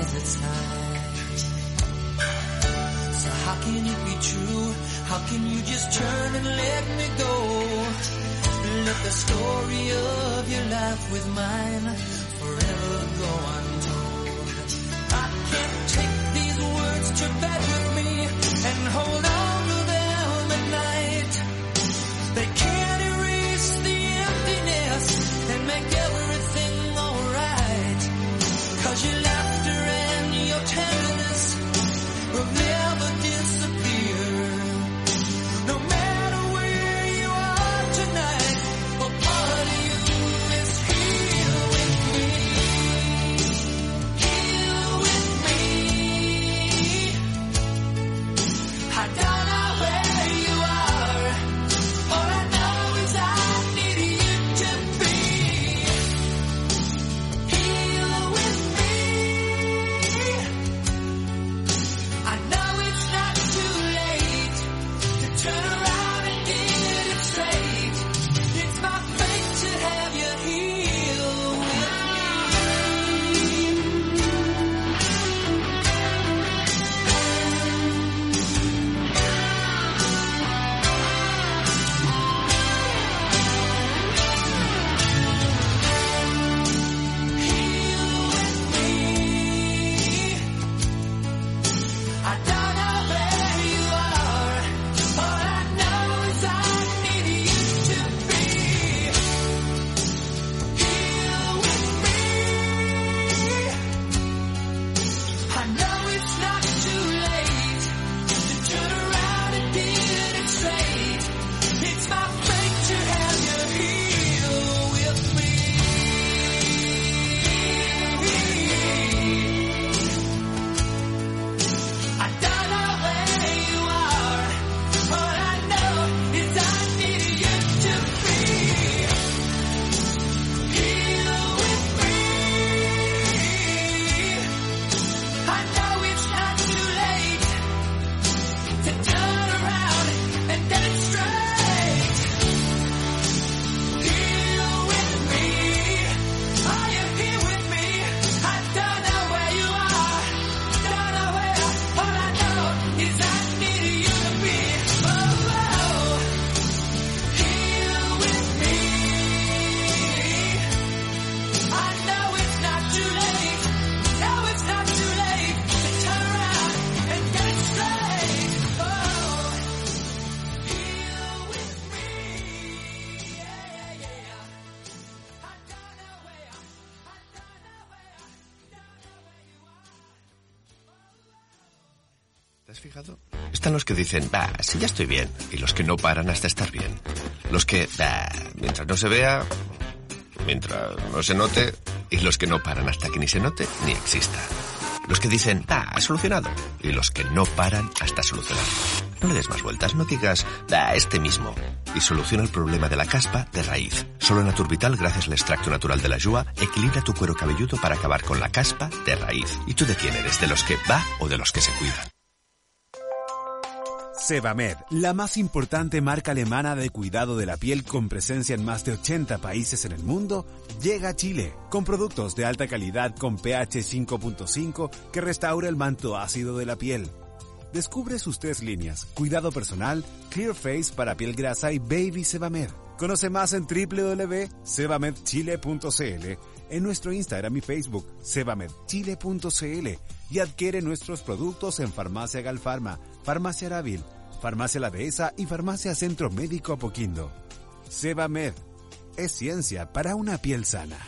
desert's light. So how can it be true? How can you just turn and let me go? Let the story of your life with mine forever go untold. I can't que dicen, bah, si ya estoy bien, y los que no paran hasta estar bien. Los que, bah, mientras no se vea, mientras no se note, y los que no paran hasta que ni se note ni exista. Los que dicen, bah, ha solucionado, y los que no paran hasta solucionar. No le des más vueltas, no digas, bah, este mismo, y soluciona el problema de la caspa de raíz. Solo Naturvital, gracias al extracto natural de la yua, equilibra tu cuero cabelludo para acabar con la caspa de raíz. ¿Y tú de quién eres? ¿De los que va o de los que se cuidan? Sebamed, la más importante marca alemana de cuidado de la piel con presencia en más de 80 países en el mundo, llega a Chile con productos de alta calidad con pH 5.5 que restaura el manto ácido de la piel. Descubre sus tres líneas, cuidado personal, Clear Face para piel grasa y Baby Sebamed. Conoce más en www.sebamedchile.cl, en nuestro Instagram y Facebook, sebamedchile.cl y adquiere nuestros productos en Farmacia Galfarma, Farmacia Aravil, Farmacia La Dehesa y Farmacia Centro Médico Apoquindo. Sebamed es ciencia para una piel sana.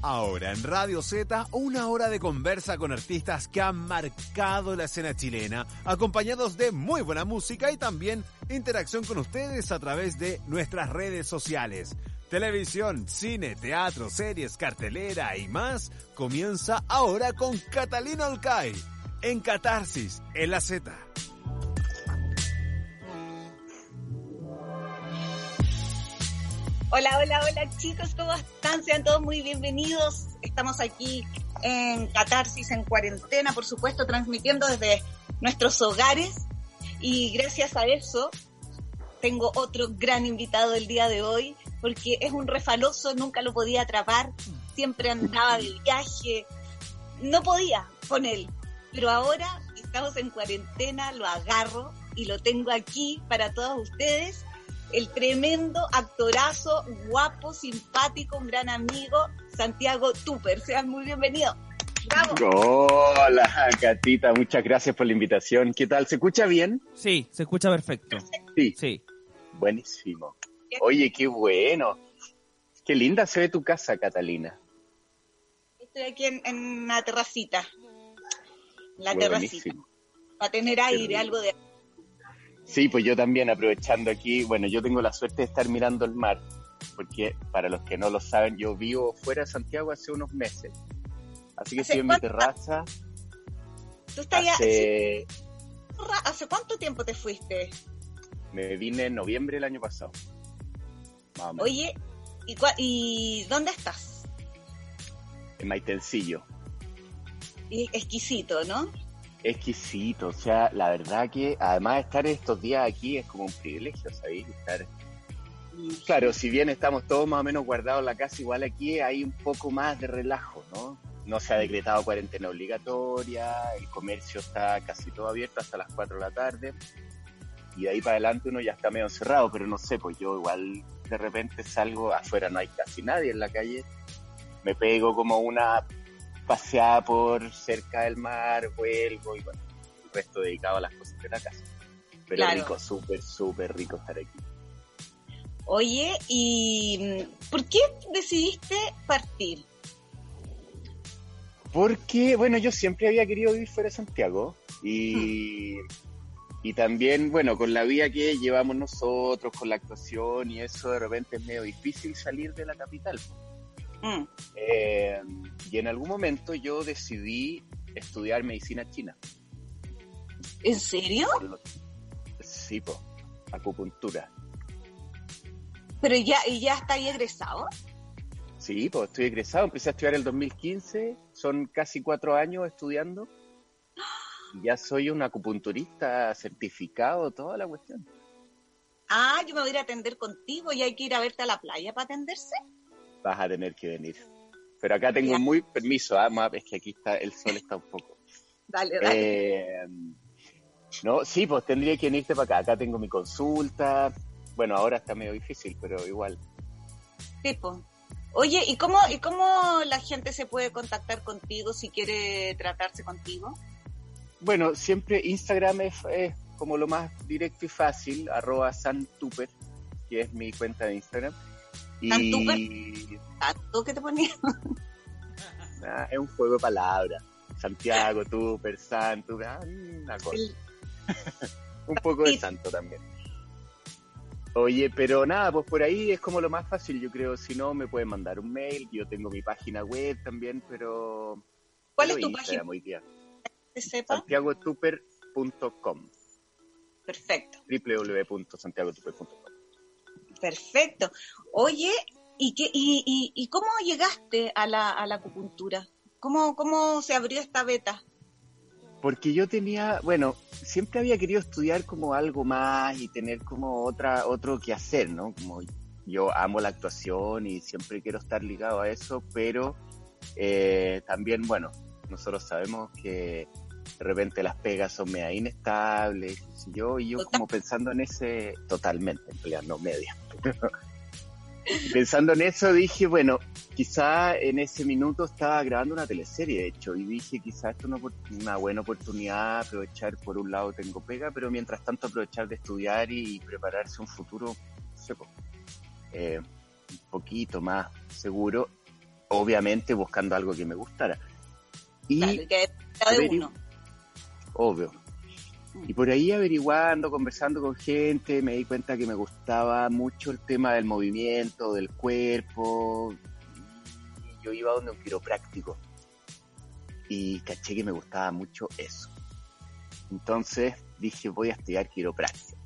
Ahora en Radio Z, una hora de conversa con artistas que han marcado la escena chilena, acompañados de muy buena música y también interacción con ustedes a través de nuestras redes sociales. Televisión, cine, teatro, series, cartelera y más comienza ahora con Catalina Olcay en Catarsis, en la Z. Hola, hola, hola chicos, ¿cómo están? Sean todos muy bienvenidos. Estamos aquí en Catarsis, en cuarentena, por supuesto, transmitiendo desde nuestros hogares. Y gracias a eso tengo otro gran invitado el día de hoy, porque es un refaloso, nunca lo podía atrapar, siempre andaba de viaje, no podía con él, pero ahora estamos en cuarentena, lo agarro y lo tengo aquí para todos ustedes, el tremendo actorazo, guapo, simpático, un gran amigo, Santiago Tupper. Sean muy bienvenidos. Hola, Catita, muchas gracias por la invitación. ¿Qué tal? ¿Se escucha bien? Sí, se escucha perfecto. Sí. Sí. Buenísimo. Oye, qué bueno. Qué linda se ve tu casa, Catalina. Estoy aquí en, en una terracita. La Buenísimo. terracita. Para tener aire, algo de... Sí, pues yo también aprovechando aquí, bueno, yo tengo la suerte de estar mirando el mar, porque para los que no lo saben, yo vivo fuera de Santiago hace unos meses. Así que ¿Hace estoy en mi terraza ¿Tú estás ya- hace... ¿Hace cuánto tiempo te fuiste? Me vine en noviembre del año pasado. Oye, ¿y, dónde estás? En Maitencillo. Y exquisito, ¿no? exquisito, o sea, la verdad que además estar estos días aquí es como un privilegio, ¿sabéis? Estar... Claro, si bien estamos todos más o menos guardados en la casa, igual aquí hay un poco más de relajo, ¿no? No se ha decretado cuarentena obligatoria, el comercio está casi todo abierto hasta las 4 de la tarde y de ahí para adelante uno ya está medio cerrado, pero no sé, pues yo igual de repente salgo, afuera no hay casi nadie en la calle, me pego como una paseada por cerca del mar, vuelvo y bueno, el resto dedicado a las cosas de la casa. Pero Claro. rico, súper, súper rico estar aquí. Oye, ¿y por qué decidiste partir? Porque, bueno, yo siempre había querido vivir fuera de Santiago y, y también, bueno, con la vida que llevamos nosotros, con la actuación y eso, de repente es medio difícil salir de la capital. Mm, Eh, y en algún momento yo decidí estudiar medicina china. ¿En serio? Sí, po, acupuntura. Pero ya, ¿y ya está ahí egresado? Sí, pues estoy egresado, empecé a estudiar el 2015, son casi cuatro años estudiando. Ya soy un acupunturista certificado, toda la cuestión. Ah, yo me voy a ir a atender contigo y hay que ir a verte a la playa para atenderse. Vas a tener que venir. Pero acá tengo Ya. muy permiso, ma- es que aquí está, el sol está un poco. Dale, dale. Eh, no, sí, pues tendría que venirte para acá. Acá tengo mi consulta. Bueno, ahora está medio difícil, pero igual. Tipo. Oye, ¿y cómo, ¿y cómo la gente se puede contactar contigo si quiere tratarse contigo? Bueno, siempre Instagram es, es como lo más directo y fácil, arroba santuper, que es mi cuenta de Instagram. Y ¿Tanto que te ponía? ah, es un juego de palabras. Santiago, Tuper, Santo, ah, una cosa. El- un poco de santo también. Oye, pero nada, pues por ahí es como lo más fácil, yo creo. Si no, me pueden mandar un mail. Yo tengo mi página web también, pero. ¿Cuál pero es tu Instagram página? Sepa. santiagotuper.com Perfecto, www.santiagotuper.com perfecto. Oye, ¿y, qué, y, y, y cómo llegaste a la, a la acupuntura? ¿Cómo, ¿Cómo se abrió esta beta? Porque yo tenía, bueno, siempre había querido estudiar como algo más y tener como otra, otro que hacer, ¿no? Como yo amo la actuación y siempre quiero estar ligado a eso, pero eh, también, bueno, nosotros sabemos que de repente las pegas son media inestables, sé yo, y yo como pensando en ese, totalmente, no media. pensando en eso dije, bueno, quizá en ese minuto estaba grabando una teleserie, de hecho, y dije, quizá esto es una, buena oportunidad, aprovechar, por un lado tengo pega, pero mientras tanto aprovechar de estudiar y, prepararse un futuro, no sé, eh, un poquito más seguro, obviamente buscando algo que me gustara. Y Claro, que era de averigu- uno. obvio. Y por ahí averiguando, conversando con gente, me di cuenta que me gustaba mucho el tema del movimiento, del cuerpo. Y yo iba donde un quiropráctico y caché que me gustaba mucho eso. Entonces dije, voy a estudiar quiropráctica.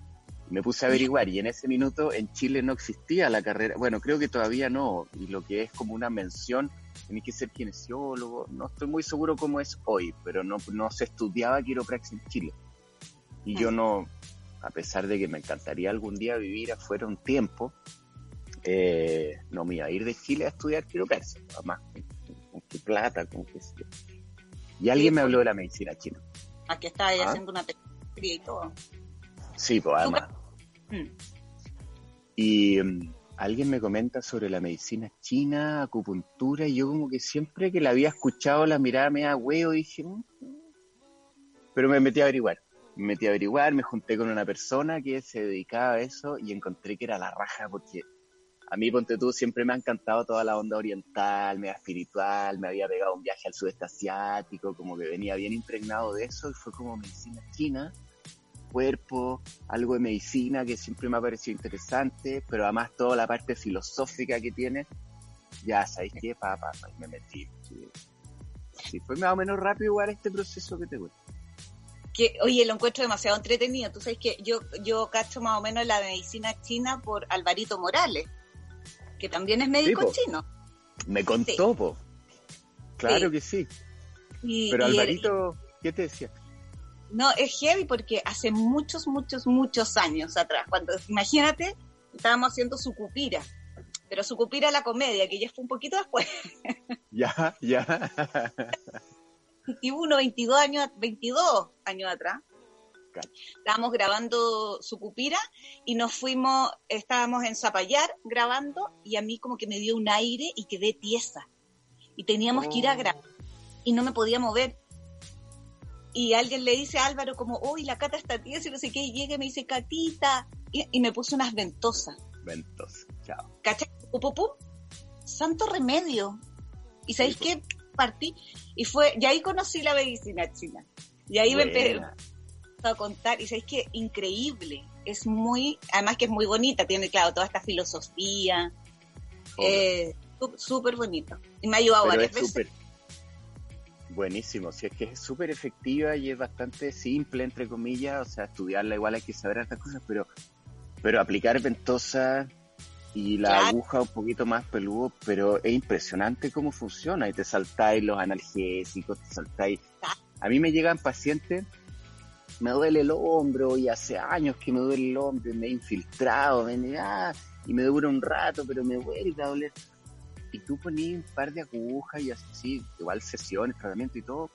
Me puse a averiguar y en ese minuto en Chile no existía la carrera, bueno, creo que todavía no, y lo que es como una mención, tenés que ser kinesiólogo, no estoy muy seguro cómo es hoy, pero no, no se estudiaba quiropraxia en Chile. Y yo no, a pesar de que me encantaría algún día vivir afuera un tiempo, eh, no me iba a ir de Chile a estudiar quiropraxia, además, con, qué plata, con qué... Y alguien me habló de la medicina china. Aquí está ella ¿Ah? haciendo una teoría y todo. Sí, pues además. Mm. Y mm, alguien me comenta sobre la medicina china, acupuntura, y yo como que siempre que la había escuchado la mirada me da huevo, dije, "Mm". pero me metí a averiguar. Me metí a averiguar, me junté con una persona que se dedicaba a eso y encontré que era la raja porque a mí, ponte tú, siempre me ha encantado toda la onda oriental, media espiritual, me había pegado un viaje al sudeste asiático, como que venía bien impregnado de eso y fue como medicina china, cuerpo, algo de medicina que siempre me ha parecido interesante, pero además toda la parte filosófica que tiene, ya sabéis qué, pa, pa, pa, me metí. Sí. Sí, fue más o menos rápido igual este proceso que te cuento. Que, oye, lo encuentro demasiado entretenido. Tú sabes que yo, yo cacho más o menos la medicina china por Alvarito Morales, que también es médico chino. Me contó, po. Claro Sí. que sí. Y, Pero y Alvarito, ¿qué te decía? No, es heavy porque hace muchos, muchos, muchos años atrás, cuando, imagínate, estábamos haciendo su cupira, pero su cupira la comedia, que ya fue un poquito después, Ya, ya. 21, 22 años, 22 años atrás. Estábamos grabando su cupira y nos fuimos, estábamos en Zapallar grabando y a mí como que me dio un aire y quedé tiesa. Y teníamos que ir a Oh. grabar y no me podía mover. Y alguien le dice a Álvaro como, uy, la cata está tiesa y no sé qué, y llega y me dice, Catita, y, y me puso unas ventosas. Ventos, chao. ¿Cachai? Pum. Santo remedio. ¿Y sabéis Sí, qué? Partí y fue, y ahí conocí la medicina china. Y ahí me empecé Buena. a contar, y sabéis que increíble. Es muy, además que es muy bonita, tiene, claro, toda esta filosofía. Eh, sú- súper bonito. Y me ha ayudado Pero varias es veces. súper buenísimo, si es que es súper efectiva y es bastante simple, entre comillas, o sea, estudiarla igual hay que saber estas cosas, pero, pero aplicar ventosa y la Claro. aguja un poquito más peludo, pero es impresionante cómo funciona y te saltáis los analgésicos, te saltáis... A mí me llegan pacientes, me duele el hombro y hace años que me duele el hombro, me he infiltrado, me, ah, y me dura un rato, pero me vuelve a doler y tú ponías un par de agujas y así, igual sesiones, tratamiento y todo,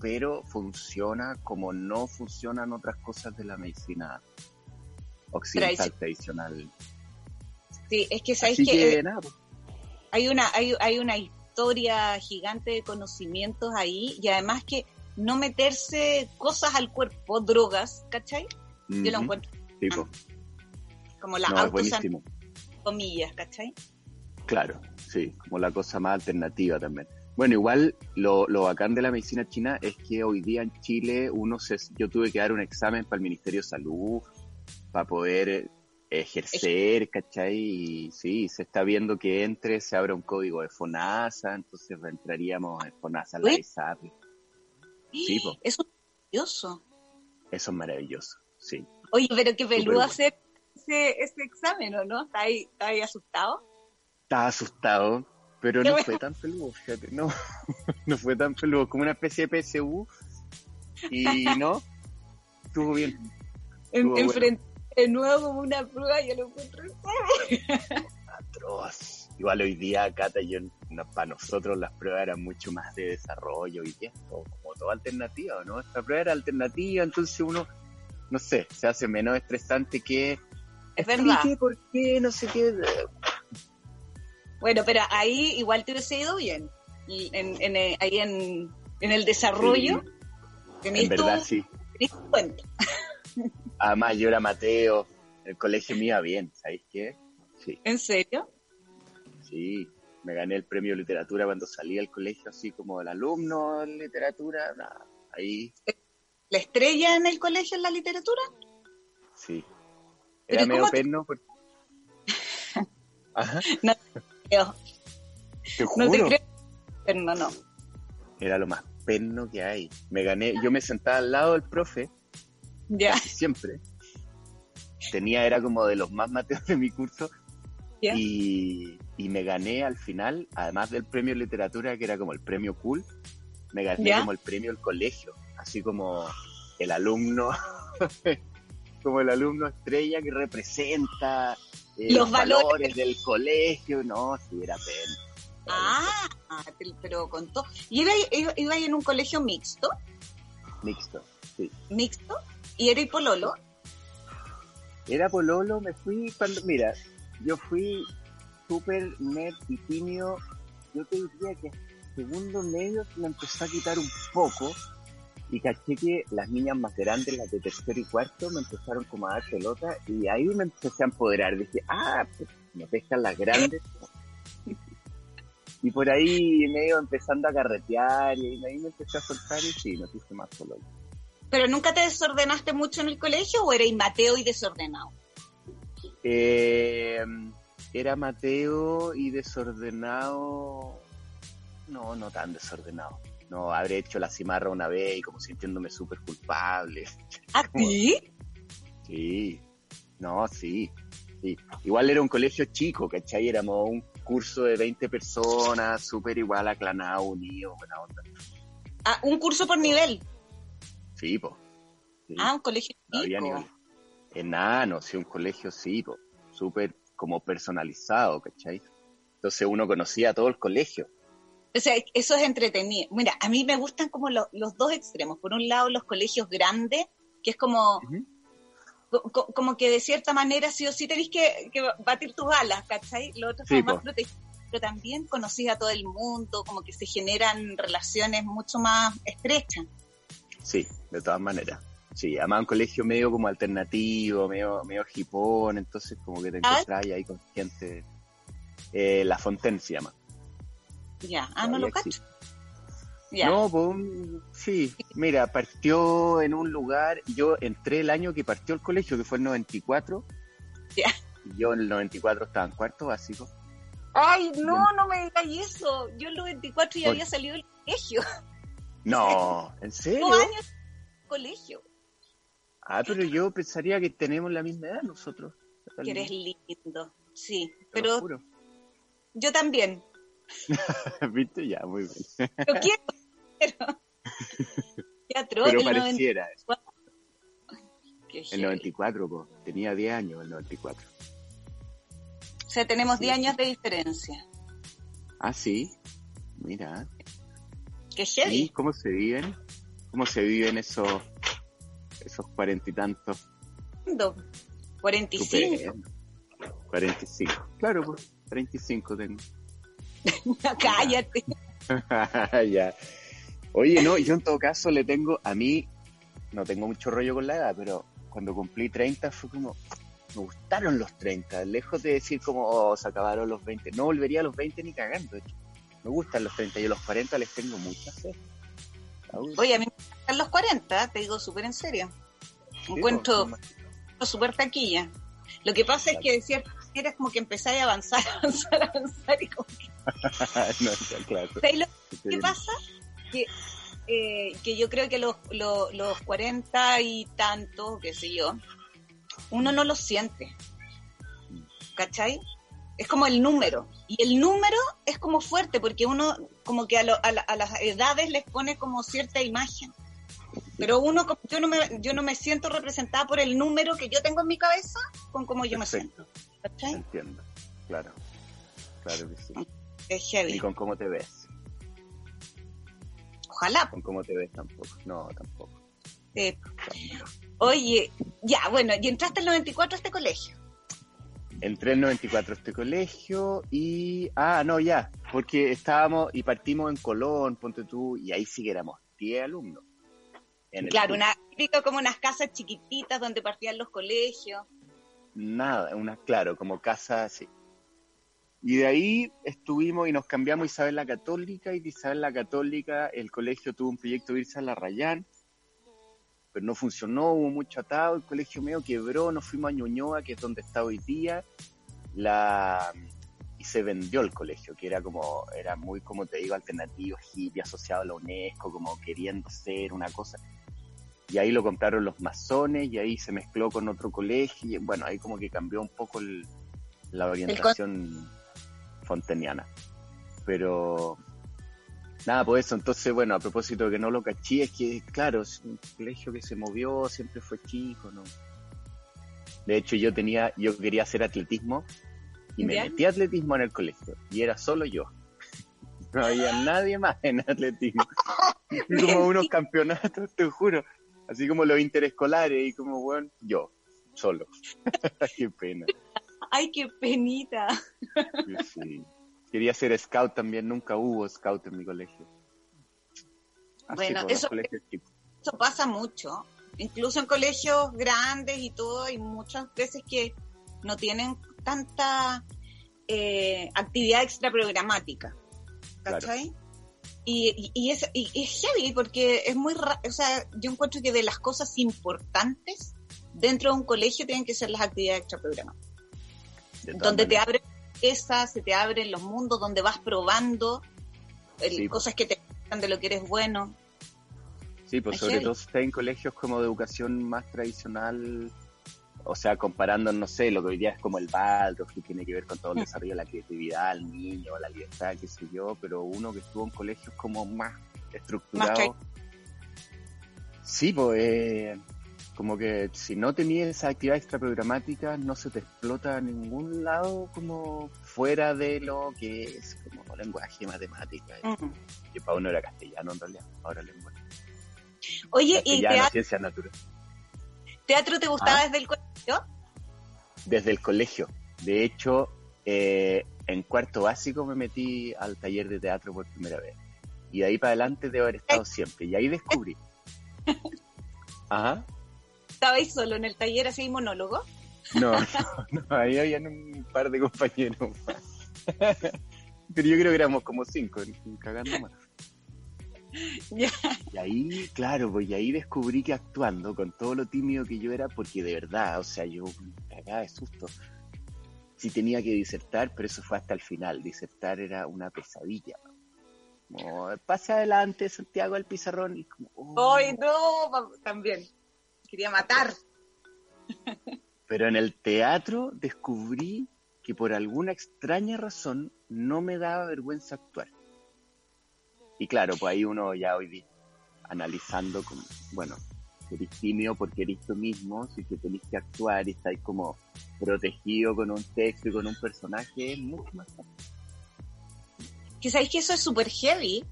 pero funciona como no funcionan otras cosas de la medicina occidental tradicional. Sí, es que sabéis que, que eh, pues, hay una, hay, hay una historia gigante de conocimientos ahí, y además que no meterse cosas al cuerpo, drogas, ¿cachai? Yo lo encuentro sí, pues, como la no, comillas, ¿cachai? Claro, sí, como la cosa más alternativa también. Bueno, igual lo, lo bacán de la medicina china es que hoy día en Chile uno se, yo tuve que dar un examen para el Ministerio de Salud para poder eh, ejercer, ¿cachai? Y sí, se está viendo que entre, se abre un código de FONASA, entonces entraríamos en FONASA, la. ISAP. Sí, po. Eso es maravilloso. Eso es maravilloso, sí. Oye, pero qué peludo hacer ese, ese examen, ¿o no? ¿Está ahí, está ahí asustado? Estaba asustado, pero no fue tan peludo, fíjate, no, no fue tan peludo, como una especie de PSU, y no, estuvo bien. En, bueno. de nuevo como una prueba, yo lo encuentro atroz. Igual hoy día, Cata, yo, no, para nosotros las pruebas eran mucho más de desarrollo y esto, como toda alternativa, ¿no? Esta prueba era alternativa, entonces uno, no sé, se hace menos estresante que... Es verdad. ¿Por qué? No sé qué. Bueno, pero ahí igual te hubiese ido bien. En, en, eh, ahí en, en el desarrollo, tenés En verdad, sí. cuenta. Además, yo era Mateo, el colegio me iba bien, ¿sabéis qué? Sí, ¿En serio? sí. Me gané el premio de literatura cuando salí del colegio, así como el alumno de literatura. nada, ahí, ¿La estrella en el colegio en la literatura? sí. Era medio ¿cómo te- perno. porque- Ajá, Te no te juro. creo. Pero no. Era lo más perno que hay. Me gané, yo me sentaba al lado del profe, Ya, casi siempre. Tenía, era como de los más mateos de mi curso. Y, y me gané al final, además del premio literatura, que era como el premio cool, me gané como el premio del colegio, así como el alumno como el alumno estrella que representa eh, Los los, valores. valores del colegio. No, sí, era pena. Ah, pero contó. ¿Y iba, iba, iba en un colegio mixto? Mixto, sí. ¿Mixto? ¿Y era y pololo? Era pololo, me fui cuando, mira, yo fui súper nerd y tímido. Yo te diría que segundo medio me empezó a quitar un poco y caché que las niñas más grandes, las de tercero y cuarto, me empezaron como a dar pelota y ahí me empecé a empoderar. Dije, ah, pues me pescan las grandes. Y por ahí medio empezando a carretear y ahí me empecé a soltar y sí, me puse más pololo. ¿Pero nunca te desordenaste mucho en el colegio o eres Mateo y desordenado? Eh, era Mateo y desordenado. No, no tan desordenado. No, habré hecho la cimarra una vez y como sintiéndome súper culpable. ¿A ti? Sí, no, sí, sí. Igual era un colegio chico, ¿cachai? Éramos un curso de 20 personas, súper igual aclanado, unido, buena onda. Ah, un curso por nivel. Sí, po. Sí. Ah, un colegio No había chico. nivel. Enano, sí, un colegio sí, po, súper como personalizado, ¿cachai? Entonces uno conocía a todo el colegio. O sea, eso es entretenido. Mira, a mí me gustan como lo- los dos extremos. Por un lado, los colegios grandes, que es como, co- co- como que de cierta manera sí o sí tenéis que, que batir tus alas, ¿cachai? Lo otro Sí, más protegido. Pero también conocís a todo el mundo, como que se generan relaciones mucho más estrechas. Sí, de todas maneras. Sí, además un colegio medio como alternativo, medio, medio hipón, entonces como que te Ah. encontrás ahí con gente. Eh, la Fontaine se llama. Ya, ah, no lo cacho. Ya. No, pues un- sí, mira, partió en un lugar, yo entré el año que partió el colegio, que fue el 94. Ya. Yo en el 94 estaba en cuarto básico. Ay, no, no me digas eso. Yo en los 24 ya Oye. había salido del colegio. No, ¿en serio? Dos años de colegio. Ah, pero yo pensaría que tenemos la misma edad nosotros. Que eres lindo. Sí, pero yo también. ¿Viste? Ya, muy bien. Lo quiero, pero... Qué atroz, Pero el 90 pareciera. qué El heavy. 94, po. tenía 10 años el 94. O sea, tenemos Sí. 10 años de diferencia. Ah, sí. Mira. Qué ¿Y heavy. cómo se viven? ¿Cómo se viven esos esos cuarenta y tantos? Lindo. 45. Estupendo. 45. Claro, pues 35 tengo. Cállate. ya. Oye, no, yo en todo caso le tengo, a mí, no tengo mucho rollo con la edad, pero cuando cumplí 30 fue como, me gustaron los 30, lejos de decir como, oh, se acabaron los 20. No volvería a los 20 ni cagando. Me gustan los 30 y a los 40 les tengo mucha fe. Oye, a mí me gustan los 40, te digo súper en serio. Sí, Encuentro pues, súper taquilla. Lo que pasa es que de cierta manera es como que empezáis a avanzar, avanzar, avanzar y como que... no, está claro. ¿Sabéis lo Sí. ¿Qué pasa? Que, eh, que yo creo que los, los, los 40 y tantos, qué sé yo, uno no lo siente. ¿Cachai? Es como el número. Y el número es como fuerte, porque uno como que a, lo- a, la- a las edades les pone como cierta imagen. Pero uno, como- yo no, me, yo no me siento representada por el número que yo tengo en mi cabeza con cómo yo me siento. ¿Cachai? entiendo. Claro. Claro que sí. Es Ni heavy. con cómo te ves. Ojalá. Con cómo te ves tampoco. No, tampoco. eh, oye, ya, bueno, y entraste el 94 a este colegio. Entré en 94 a este colegio y... Ah, no, ya. Porque estábamos y partimos en Colón, ponte tú, y ahí sí que éramos 10 alumnos. El Claro, una, típico como unas casas chiquititas donde partían los colegios. Nada, una, claro, como casa así. Y de ahí estuvimos y nos cambiamos a Isabel la Católica y de Isabel la Católica el colegio tuvo un proyecto de irse a la Rayán, pero no funcionó, hubo mucho atado, el colegio medio quebró, nos fuimos a Ñuñoa, que es donde está hoy día, la y se vendió el colegio, que era como, era muy, como te digo, alternativo, hippie, asociado a la UNESCO, como queriendo ser una cosa. Y ahí lo compraron los masones y ahí se mezcló con otro colegio y bueno, ahí como que cambió un poco el- la orientación fonteniana. Pero nada, pues eso, entonces bueno, a propósito de que no lo caché, es que claro, es un colegio que se movió, siempre fue chico, ¿no? De hecho, yo tenía, yo quería hacer atletismo y me metí a atletismo en el colegio y era solo yo. No había nadie más en atletismo. Y como unos campeonatos, te juro. Así como los interescolares y como, bueno, yo, solo. Qué pena. Ay, qué penita. Sí. Quería ser scout también, nunca hubo scout en mi colegio. Así Bueno, eso- pasa mucho. Incluso en colegios grandes y todo, hay muchas veces que no tienen tanta eh, actividad extraprogramática. ¿Cachai? Y, y, y es, y es heavy porque es muy, ra- o sea, yo encuentro que de las cosas importantes dentro de un colegio tienen que ser las actividades extraprogramáticas. Donde te abren esas, se te abren los mundos, donde vas probando el- Sí, cosas que te gustan de lo que eres bueno. Sí, pues Es sobre todo está en colegios como de educación más tradicional, o sea, comparando, no sé, lo que hoy día es como el Baldor, que tiene que ver con todo el Mm. desarrollo de la creatividad al niño, la libertad, qué sé yo, pero uno que estuvo en colegios como más estructurado. sí, pues eh, como que si no tenías esa actividad extraprogramática, no se te explota a ningún lado como fuera de lo que es como lenguaje, matemática, Mm. que para uno era castellano en realidad, ahora lenguaje. Oye, ¿y Castellano, teatro, ciencia natural. teatro te gustaba Ah. desde el colegio? desde el colegio. De hecho, eh, en cuarto básico me metí al taller de teatro por primera vez. Y de ahí para adelante debo haber estado siempre. Y ahí descubrí. Ajá. ¿Estabais solo en el taller así monólogo? No, no, no, ahí habían un par de compañeros más. Pero yo creo que éramos como cinco, cagando más. Y ahí, claro, pues y ahí descubrí que actuando, con todo lo tímido que yo era, porque de verdad, o sea, yo cagaba de susto. Sí tenía que disertar, pero eso fue hasta el final. Disertar era una pesadilla. Como, pase adelante, Santiago, al pizarrón. Y como, oh. Ay, no, también. Quería matar. Pero en el teatro descubrí que por alguna extraña razón no me daba vergüenza actuar. Y claro, pues ahí uno ya hoy día analizando, como, bueno, eres tímido porque eres tú mismo, si que tenés que actuar y estáis como protegido con un texto y con un personaje, es mucho más fácil. Que sabéis que eso es súper heavy.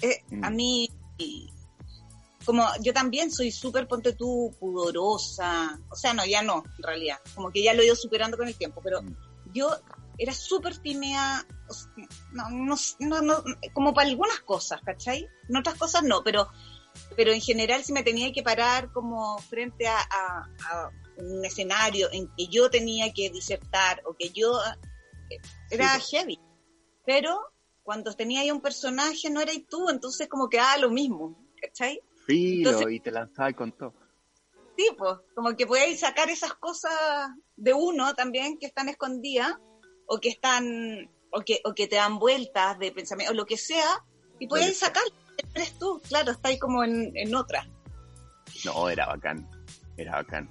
Eh, Mm. A mí, y- como yo también soy súper, ponte tú, pudorosa. O sea, no, ya no, en realidad. Como que ya lo he ido superando con el tiempo. Pero Mm. yo era súper tímida, o sea, no, no, no, no, como para algunas cosas, ¿cachai? En otras cosas no, pero, pero en general si me tenía que parar como frente a, a- a un escenario en que yo tenía que disertar o que yo eh, era Sí, heavy. Pero cuando tenía ahí un personaje no eras tú, entonces como que ah, lo mismo, ¿cachai? Filo, Entonces- y te lanzabas con todo. Sí, pues, como que podéis sacar esas cosas de uno también que están escondidas o que están o que, o que te dan vueltas de pensamiento o lo que sea y podéis sacar eres tú, claro, está ahí como en, en otra. No, era bacán, era bacán.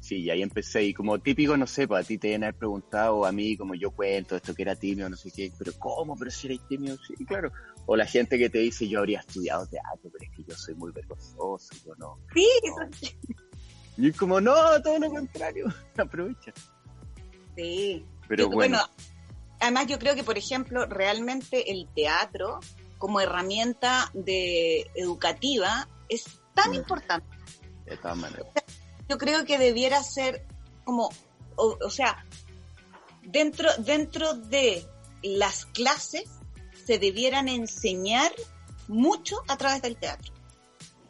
Sí, y ahí empecé, y como típico, no sé, pues a ti te deben haber preguntado, a mí, como yo cuento, esto que era tímido, no sé qué, pero ¿cómo? Pero si eres tímido, sí, claro. O la gente que te dice, yo habría estudiado teatro, pero es que yo soy muy vergonzoso, yo no. Sí, no. eso- Y es como, no, todo lo contrario, aprovecha. sí. Pero Yo- bueno, además yo creo que, por ejemplo, realmente el teatro como herramienta de educativa es tan Mm. importante. de todas maneras. yo creo que debiera ser como, o, o sea, dentro, dentro de las clases se debieran enseñar mucho a través del teatro.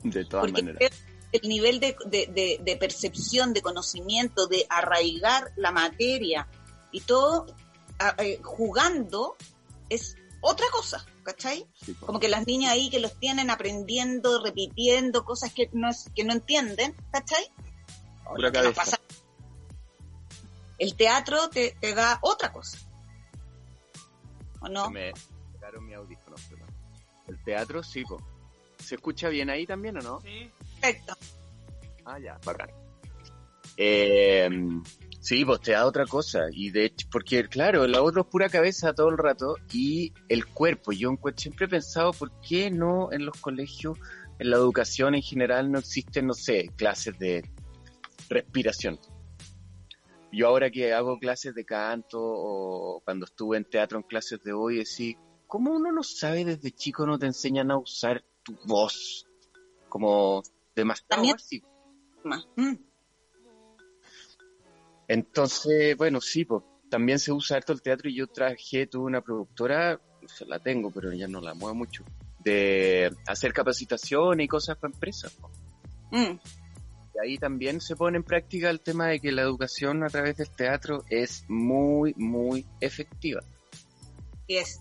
De todas Porque maneras. el nivel de, de- de- de percepción, de conocimiento, de arraigar la materia y todo eh, jugando es otra cosa, ¿cachai? Sí. Como que las niñas ahí que los tienen aprendiendo, repitiendo cosas que no, es, que no entienden, ¿cachai? Pura cabeza. pasa. El teatro te, te da otra cosa. ¿O no? Se me sacaron mi audífono, perdón. El teatro, sí, po. ¿Se escucha bien ahí también o no? Perfecto. Ah, ya, bacán. Eh, sí, pues te da otra cosa. Y de hecho, porque claro, la otra es pura cabeza todo el rato y el cuerpo. Yo siempre he pensado, ¿por qué no en los colegios, en la educación en general, no existen, no sé, clases de respiración? yo ahora que hago clases de canto o cuando estuve en teatro en clases de hoy, decía, ¿cómo uno no sabe desde chico no te enseñan a usar tu voz como demasiado? Más. Mm. Entonces, bueno, sí, pues también se usa harto el teatro y yo traje, tuve una productora, se la tengo, pero ya no la muevo mucho, de hacer capacitaciones y cosas para empresas. Mm. Y ahí también se pone en práctica el tema de que la educación a través del teatro es muy, muy efectiva. Y es.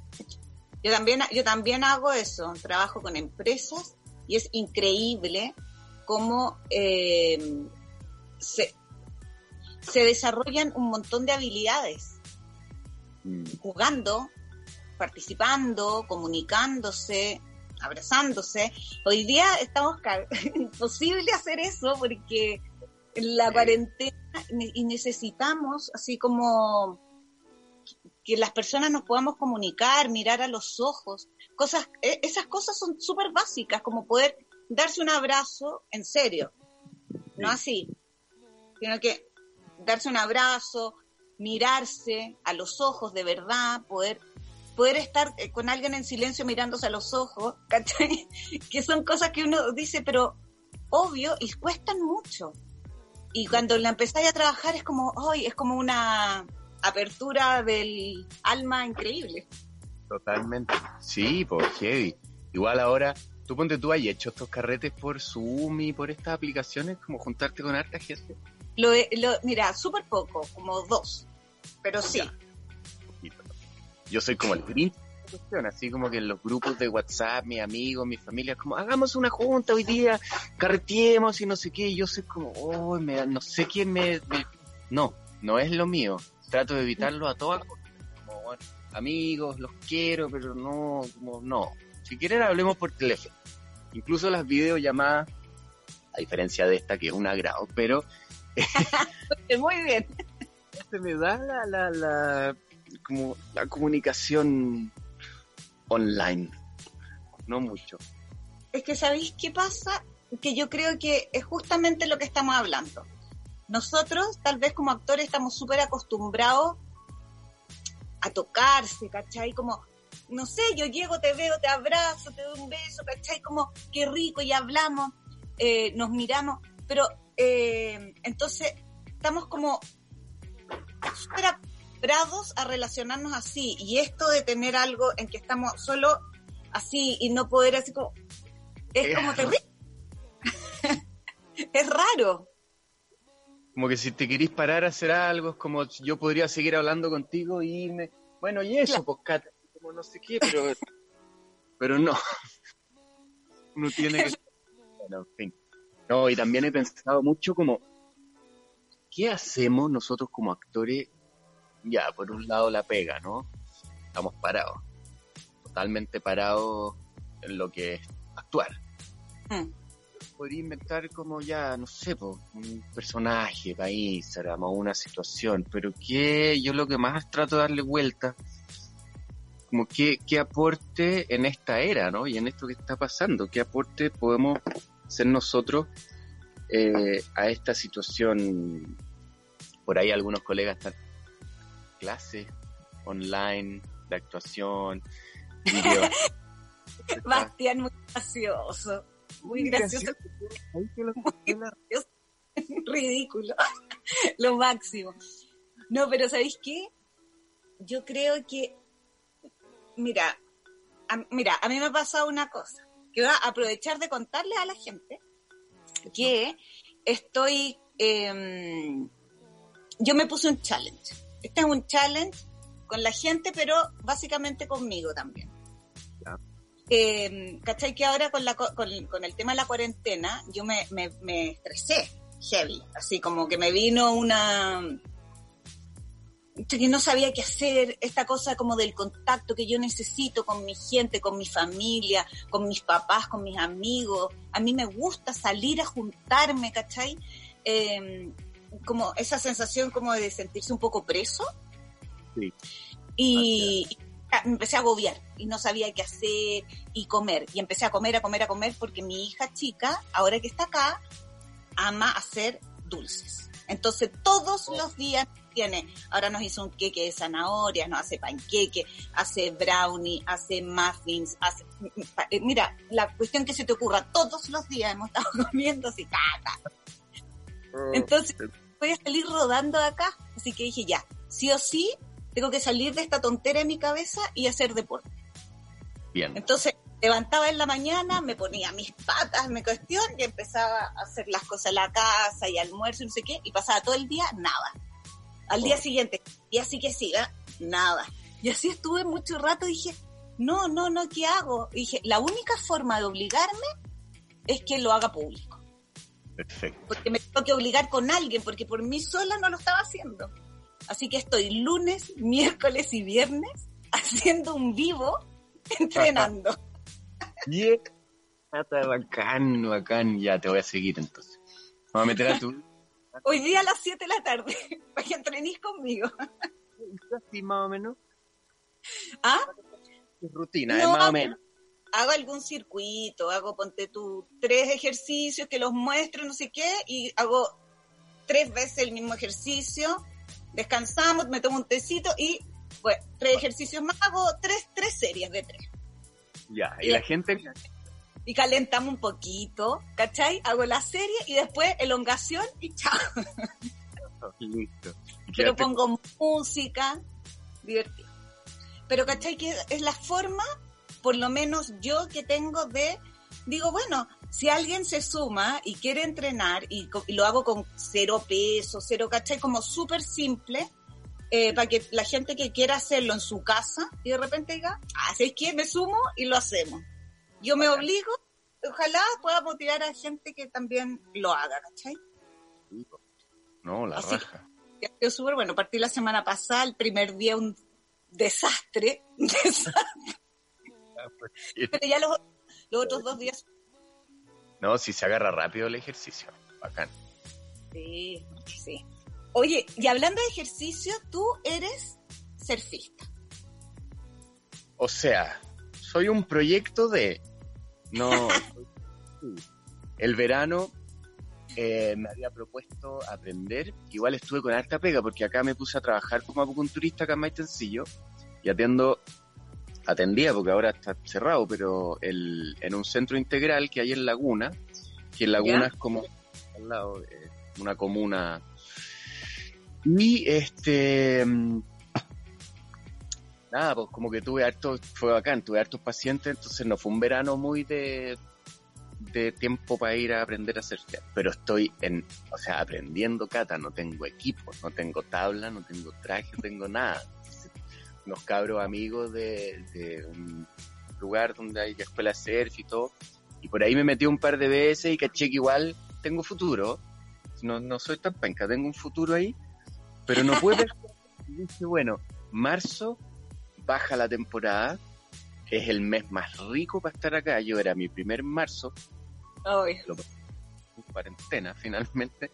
Yo también, yo también hago eso, trabajo con empresas y es increíble cómo eh, se, se desarrollan un montón de habilidades Mm. jugando, participando, comunicándose, abrazándose. Hoy día estamos imposible hacer eso porque en la Sí. cuarentena y necesitamos así como que las personas nos podamos comunicar, mirar a los ojos, cosas, e- esas cosas son súper básicas, como poder darse un abrazo en serio, no así, sino que darse un abrazo, mirarse a los ojos de verdad, poder poder estar eh, con alguien en silencio mirándose a los ojos, ¿cachai? que son cosas que uno dice, pero obvio, y cuestan mucho. Y cuando la empezáis a trabajar es como, hoy es como una apertura del alma increíble. Totalmente. Sí, pues heavy. Igual ahora, tú ponte tú, hay hecho estos carretes por Zoom y por estas aplicaciones, como juntarte con harta gente. Lo, lo, mira, súper poco, como dos, pero sí. Ya. Yo soy como el grinch de esta cuestión, así como que en los grupos de WhatsApp, mis amigos, mi familia, como hagamos una junta hoy día, carreteemos y no sé qué, y yo soy como, oh, me no sé quién me, me- No, no es lo mío. Trato de evitarlo a todas. Como, bueno, amigos, los quiero, pero no, como, no. Si quieren hablemos por teléfono. Incluso las videollamadas, a diferencia de esta que es un agrado, pero Muy bien. se me da la, la, la, como la comunicación online. No mucho. Es que ¿sabéis qué pasa? Que yo creo que es justamente lo que estamos hablando. Nosotros, tal vez como actores, estamos súper acostumbrados a tocarse, ¿cachai? Como, no sé, yo llego, te veo, te abrazo, te doy un beso, ¿cachai? Como, qué rico, y hablamos, eh, nos miramos, pero eh, entonces estamos como súper acostumbrados a relacionarnos así, y esto de tener algo en que estamos solo así y no poder así como, es como terrible. es raro. Como que si te querís parar a hacer algo, es como yo podría seguir hablando contigo y irme. Bueno, y eso, pues, Kat, como no sé qué, pero, pero no. Uno tiene que. Bueno, en fin. No, y también he pensado mucho como, ¿qué hacemos nosotros como actores? Ya, por un lado la pega, ¿no? Estamos parados. Totalmente parados en lo que es actuar Mm. Podría inventar como ya, no sé, po, un personaje para Instagram o una situación, pero que yo lo que más trato de darle vuelta, como que, qué aporte en esta era, ¿no? Y en esto que está pasando, qué aporte podemos ser nosotros eh, a esta situación. Por ahí algunos colegas están clases online de actuación, video. Bastián, muy gracioso. Muy gracioso, ridículo. Lo máximo. No, pero ¿sabéis qué? Yo creo que, mira, a, mira, a mí me ha pasado una cosa, que voy a aprovechar de contarle a la gente que estoy, em, yo me puse un challenge. Este es un challenge con la gente, pero básicamente conmigo también. Eh, ¿Cachai? Que ahora con, la, co- con, con el tema de la cuarentena, yo me, me, me estresé heavy, así como que me vino una que no sabía qué hacer, esta cosa como del contacto que yo necesito con mi gente, con mi familia, con mis papás, con mis amigos. A mí me gusta salir a juntarme, ¿cachai? Eh, como esa sensación como de sentirse un poco preso. Sí. Y me empecé a agobiar y no sabía qué hacer y comer. Y empecé a comer, a comer, a comer porque mi hija chica, ahora que está acá, ama hacer dulces. Entonces todos los días tiene, ahora nos hizo un queque de zanahorias, nos hace panqueque, hace brownie, hace muffins, hace, eh, mira, la cuestión que se te ocurra, todos los días hemos estado comiendo así, caca. Entonces voy a salir rodando de acá, así que dije ya, sí o sí, tengo que salir de esta tontera en mi cabeza y hacer deporte. Bien. Entonces levantaba en la mañana, me ponía mis patas, me cuestión, y empezaba a hacer las cosas en la casa y almuerzo y no sé qué, y pasaba todo el día nada. Al día siguiente, y así que ¿eh? nada. Y así estuve mucho rato y dije, no, no, no, ¿qué hago? Y dije, la única forma de obligarme es que lo haga público. Perfecto. Porque me tengo que obligar con alguien, porque por mí sola no lo estaba haciendo. Así que estoy lunes, miércoles y viernes haciendo un vivo entrenando. Yeah. Está bacán, bacán. Ya te voy a seguir entonces. Vamos a meter a tu Hoy día a las 7 de la tarde, para que entrenís conmigo. así más o menos. ¿Ah? Rutina, No, es más o menos. Hago algún circuito, hago, ponte tú, tres ejercicios que los muestro, no sé qué, y hago tres veces el mismo ejercicio, descansamos, me tomo un tecito y, bueno, tres ejercicios más, hago tres, tres series de tres. Ya, y la gente. Y calentamos un poquito, ¿cachai? Hago la serie y después elongación y chao. Listo. Pero pongo música, divertido. Pero ¿cachai? Que es la forma, por lo menos yo que tengo de, digo, bueno, si alguien se suma y quiere entrenar y, lo hago con cero peso, cero, ¿cachai? Como súper simple, eh, para que la gente que quiera hacerlo en su casa y de repente diga, ah, ¿sabes qué? Me sumo y lo hacemos. Yo me obligo, ojalá pueda motivar a gente que también lo haga, ¿cachai? No, la Así- raja. Ya quedó súper bueno. Partí la semana pasada, el primer día un desastre, un desastre. pero ya los, los otros dos días, No, si se agarra rápido el ejercicio. Bacán. sí, sí. Oye, y hablando de ejercicio, tú eres surfista. O sea, soy un proyecto de. No. el verano eh, me había propuesto aprender. Igual estuve con harta pega porque acá me puse a trabajar como acupunturista acá en Maitencillo y atiendo. Atendía porque ahora está cerrado, pero el, en un centro integral que hay en Laguna, que en Laguna ¿Ya? es como al lado, eh, una comuna. Y este. mm, nada, pues como que tuve hartos, fue bacán, tuve hartos pacientes, entonces no fue un verano muy de, de tiempo para ir a aprender a surfear. Pero estoy en, o sea, aprendiendo cata, no tengo equipo, no tengo tabla, no tengo traje, no tengo nada. Unos cabros amigos de, de un lugar donde hay escuela surf y todo, y por ahí me metí un par de veces y caché que igual tengo futuro. No, no soy tan penca, tengo un futuro ahí, pero no puedo. Y dije, bueno, marzo baja la temporada, es el mes más rico para estar acá. Yo era mi primer marzo, Ay, en cuarentena finalmente.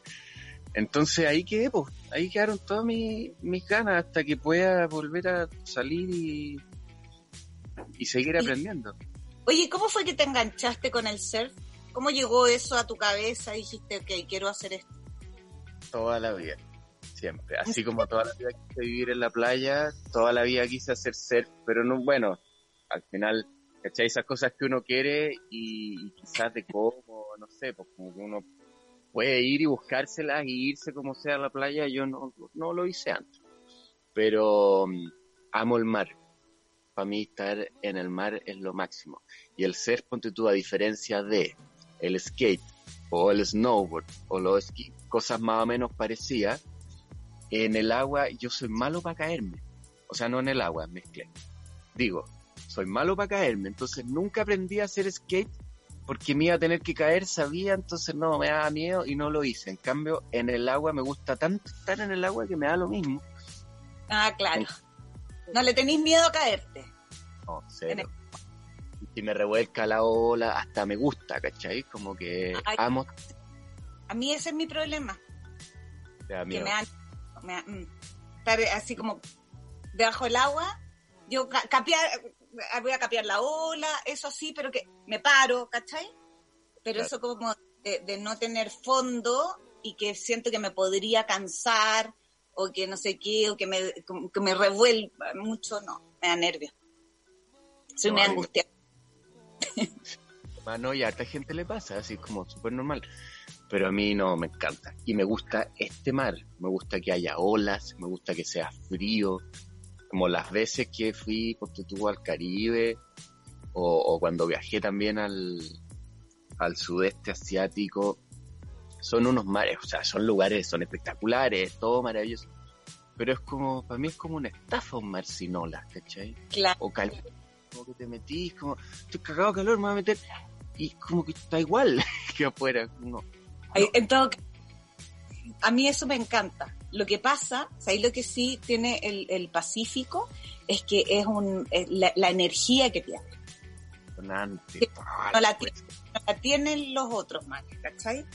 Entonces ahí quedé, pues, ahí quedaron todas mis, mis ganas hasta que pueda volver a salir y, y seguir Y- aprendiendo. Oye, ¿cómo fue que te enganchaste con el surf? ¿Cómo llegó eso a tu cabeza y dijiste, ok, quiero hacer esto? Toda la vida, siempre. Así como toda la vida quise vivir en la playa, toda la vida quise hacer surf, pero no, bueno, al final, ¿cachai? Esas cosas que uno quiere y, y quizás de cómo, no sé, pues como que uno puede ir y buscárselas y irse como sea a la playa, yo no, no lo hice antes. Pero mm, amo el mar. Para mí estar en el mar es lo máximo. Y el surf, ponte tú, a diferencia de el skate o el snowboard o los esquí, cosas más o menos parecidas, en el agua yo soy malo para caerme. O sea, no en el agua, mezclé. Digo, soy malo para caerme, entonces nunca aprendí a hacer skate porque me iba a tener que caer, sabía, entonces no, me daba miedo y no lo hice. En cambio, en el agua me gusta tanto estar en el agua que me da lo mismo. Ah, claro. No le tenéis miedo a caerte. No, cero. Si me revuelca la ola, hasta me gusta, ¿cachai? Como que Ay. amo, A mí ese es mi problema. que me da, me da- mm, estar así como debajo del agua, yo ca- capear, voy a capear la ola, eso sí, pero que me paro, ¿cachai? Pero Claro. eso como de, de no tener fondo y que siento que me podría cansar o que no sé qué, o que me, que me revuelva mucho, no, me da nervio. Soy No, muy a mí me- angustiada. Mano, y a harta gente le pasa, así como súper normal. Pero a mí no, me encanta. Y me gusta este mar. Me gusta que haya olas, me gusta que sea frío. Como las veces que fui, porque tú al Caribe, o, o cuando viajé también al, al sudeste asiático. Son unos mares, o sea, son lugares, son espectaculares, todo maravilloso. Pero es como, para mí es como una estafa un mar sin olas, ¿cachai? Claro. o cal como que te metís, como estoy cagado de calor, me voy a meter y como que está igual que afuera. No. Ay, En todo ca- a mí eso me encanta. Lo que pasa, ¿sabes lo que sí tiene el, el Pacífico? Es que es un es la, la energía que tiene. Sonante, Sí, tal, no la pues. No la tienen los otros mares, ¿cachai?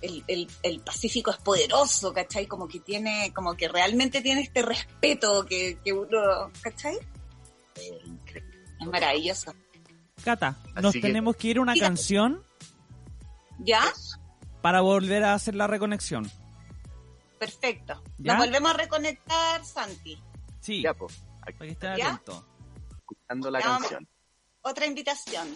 El, el, el Pacífico es poderoso, ¿cachai? Como que tiene, como que realmente tiene este respeto que, que uno, ¿cachai? Increíble. Es maravilloso. Cata, Así nos que- tenemos que ir a una canción ¿Ya? para volver a hacer la reconexión. Perfecto. ¿Ya? Nos volvemos a reconectar, Santi. Sí, Ya, pues, para que esté ¿Ya? atento. escuchando la Ya, canción. Otra invitación.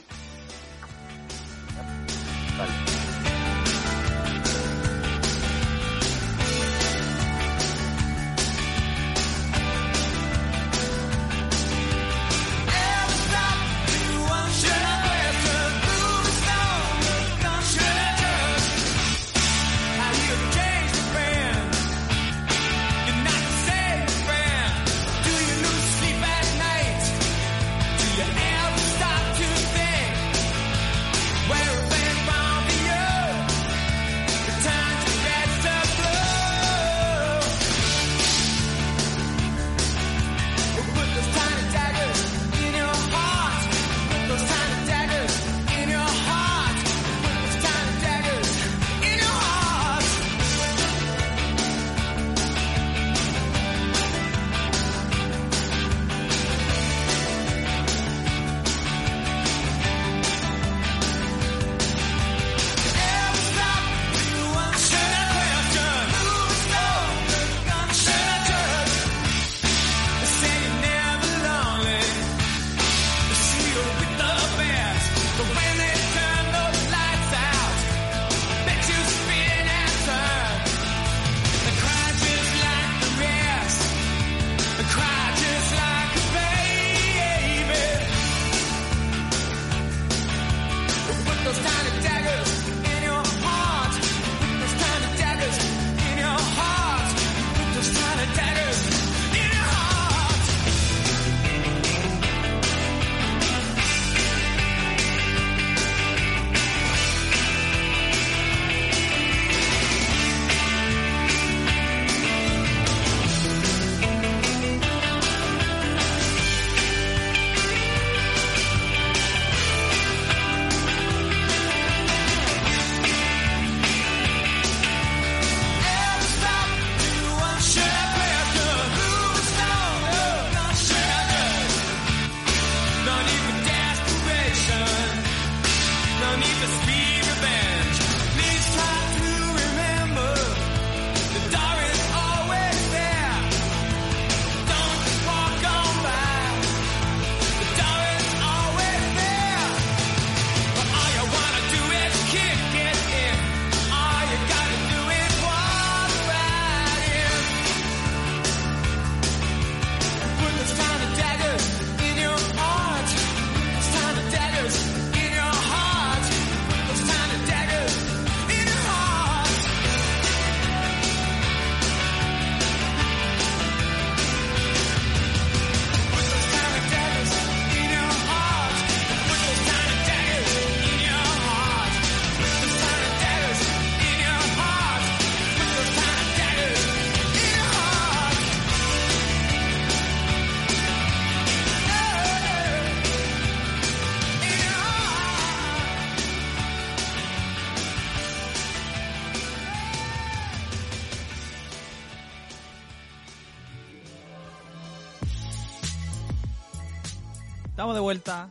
Estamos de vuelta.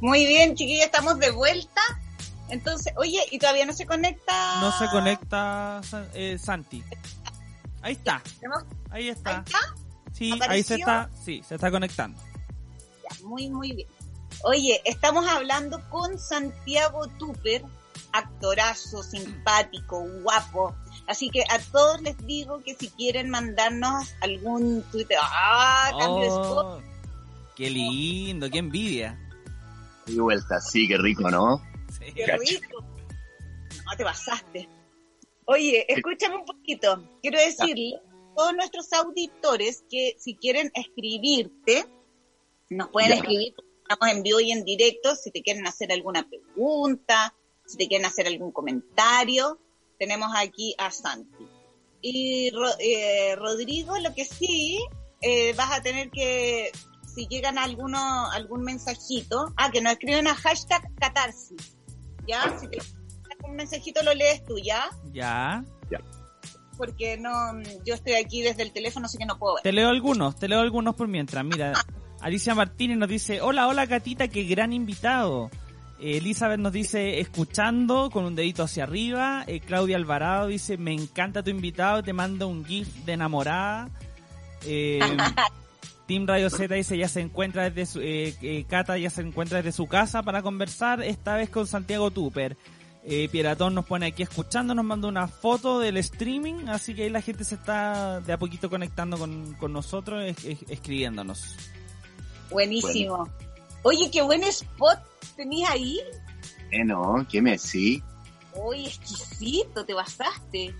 Muy bien, chiquillos, estamos de vuelta. Entonces, oye, y todavía no se conecta. No se conecta eh, Santi. Ahí está. ¿Tenemos- Ahí está. ¿Ahí está? Sí, ahí se está. Sí, se está conectando. Ya, muy, muy bien. Oye, estamos hablando con Santiago Tupper, actorazo, simpático, guapo. Así que a todos les digo que si quieren mandarnos algún Twitter, ¡ah! Cambio de spot, Oh, qué lindo, qué envidia. Y vuelta, sí, qué rico, ¿no? Sí. ¡Qué Cacho. rico! No te pasaste. Oye, escúchame un poquito. Quiero decirle a todos nuestros auditores que si quieren escribirte, nos pueden Ya. escribir. Estamos en vivo y en directo. Si te quieren hacer alguna pregunta, si te quieren hacer algún comentario, tenemos aquí a Santi. Y Ro- eh, Rodrigo, lo que sí, eh, vas a tener que, si llegan alguno, algún mensajito, ah, que nos escriben a hashtag catarsis. ¿Ya? Si te un mensajito lo lees tú, ¿ya? Ya. Porque no, yo estoy aquí desde el teléfono, así que no puedo ver. Te leo algunos, te leo algunos por mientras. Mira, Alicia Martínez nos dice, hola, hola Catita, qué gran invitado. Eh, Elizabeth nos dice, escuchando con un dedito hacia arriba. Eh, Claudia Alvarado dice, me encanta tu invitado, te mando un gif de enamorada. Eh, Team Radio Z dice, ya se encuentra desde su, eh, eh, Cata ya se encuentra desde su casa para conversar, esta vez con Santiago Tupper. Eh, Pieratón nos pone aquí escuchando, nos mandó una foto del streaming, así que ahí la gente se está de a poquito conectando con, con nosotros, es- es- escribiéndonos. Buenísimo. Oye, qué buen spot tenías ahí. Eh, no, ¿qué me decís? Uy, exquisito, te basaste.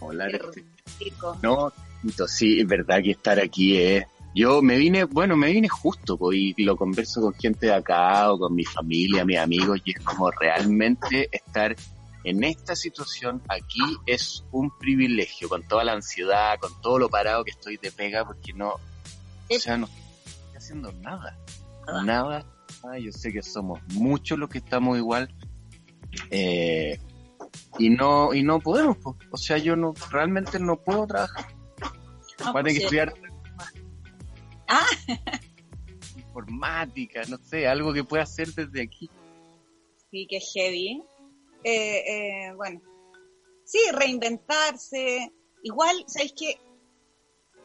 Hola, Qué rico. No, Tito, sí, es verdad que estar aquí es... Yo me vine, bueno, me vine justo, pues, y lo converso con gente de acá o con mi familia, mis amigos, y es como realmente estar en esta situación aquí es un privilegio, con toda la ansiedad, con todo lo parado que estoy de pega, porque no, o sea, no estoy haciendo nada, nada, nada. yo sé que somos muchos los que estamos igual, eh, y no, y no podemos, pues. o sea, yo no, realmente no puedo trabajar. No, Voy a tener que pues, estudiar Informática, no sé, algo que pueda hacer desde aquí. Sí, que heavy. Eh, eh, bueno, sí, reinventarse. Igual, ¿sabéis que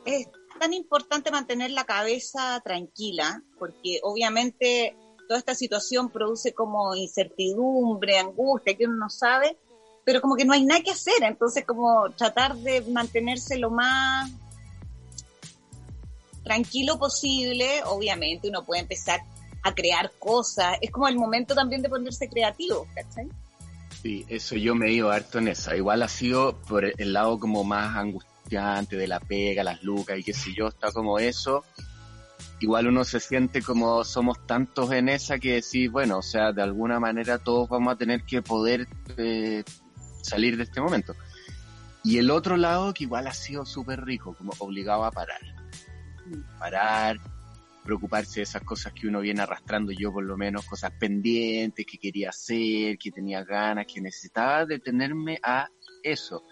Es tan importante mantener la cabeza tranquila, porque obviamente toda esta situación produce como incertidumbre, angustia, que uno no sabe, pero como que no hay nada que hacer, entonces como tratar de mantenerse lo más tranquilo posible, obviamente uno puede empezar a crear cosas, es como el momento también de ponerse creativo, ¿cachai? Sí, eso yo me he ido harto en esa. Igual ha sido por el lado como más angustiante de la pega, las lucas y qué sé yo, está como eso. Igual uno se siente como somos tantos en esa que decir, bueno, o sea, de alguna manera todos vamos a tener que poder eh, salir de este momento. Y el otro lado que igual ha sido súper rico, como obligado a parar. Parar, preocuparse de esas cosas que uno viene arrastrando, yo por lo menos, cosas pendientes que quería hacer, que tenía ganas, que necesitaba detenerme a eso.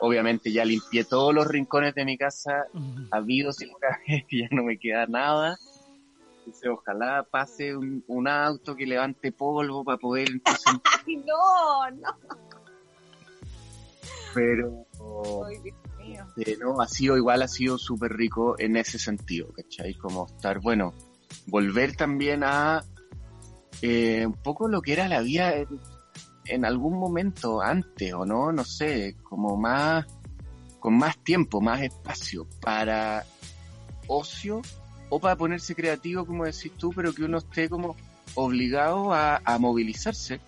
Obviamente ya limpié todos los rincones de mi casa, habidos y por haber, ya no me queda nada. Entonces, ojalá pase un, un auto que levante polvo para poder entonces, ¡Ay, no! No, pero Ay, Dios Eh, no, ha sido igual, ha sido súper rico en ese sentido, ¿cachai? Como estar, bueno, volver también a eh, un poco lo que era la vida en, algún momento antes, o no, no sé, como más, con más tiempo, más espacio para ocio o para ponerse creativo, como decís tú, pero que uno esté como obligado a movilizarse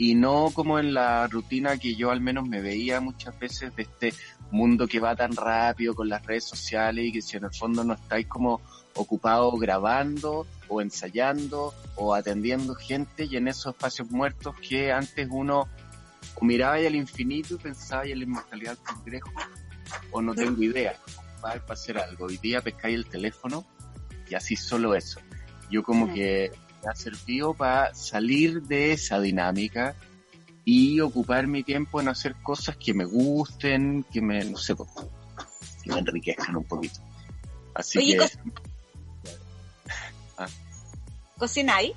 y no como en la rutina que yo al menos me veía muchas veces de este mundo que va tan rápido con las redes sociales y que si en el fondo no estáis como ocupados grabando o ensayando o atendiendo gente y en esos espacios muertos que antes uno miraba al infinito y pensaba en la inmortalidad del cangrejo o no tengo idea para para hacer algo. Hoy día pescáis el teléfono y así solo eso. Yo como que me ha servido para salir de esa dinámica y ocupar mi tiempo en hacer cosas que me gusten, que me, no sé, pues, que me enriquezcan un poquito. Así Oye, que, cos- ¿Cocináis?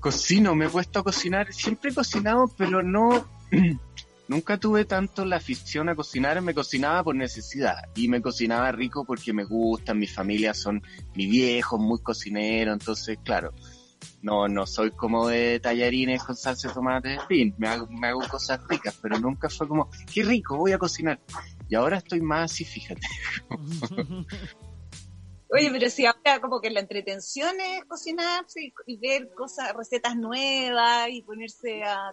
Cocino, me he puesto a cocinar. Siempre he cocinado, pero no. Nunca tuve tanto la afición a cocinar, me cocinaba por necesidad y me cocinaba rico porque me gusta, mi familia son mi viejo, muy cocinero, entonces claro, no, no soy como de tallarines con salsa de tomate, en fin, me hago, me hago cosas ricas, pero nunca fue como, qué rico, voy a cocinar. Y ahora estoy más así, fíjate. Oye, pero si ahora como que la entretención es cocinarse y, ver cosas, recetas nuevas y ponerse a,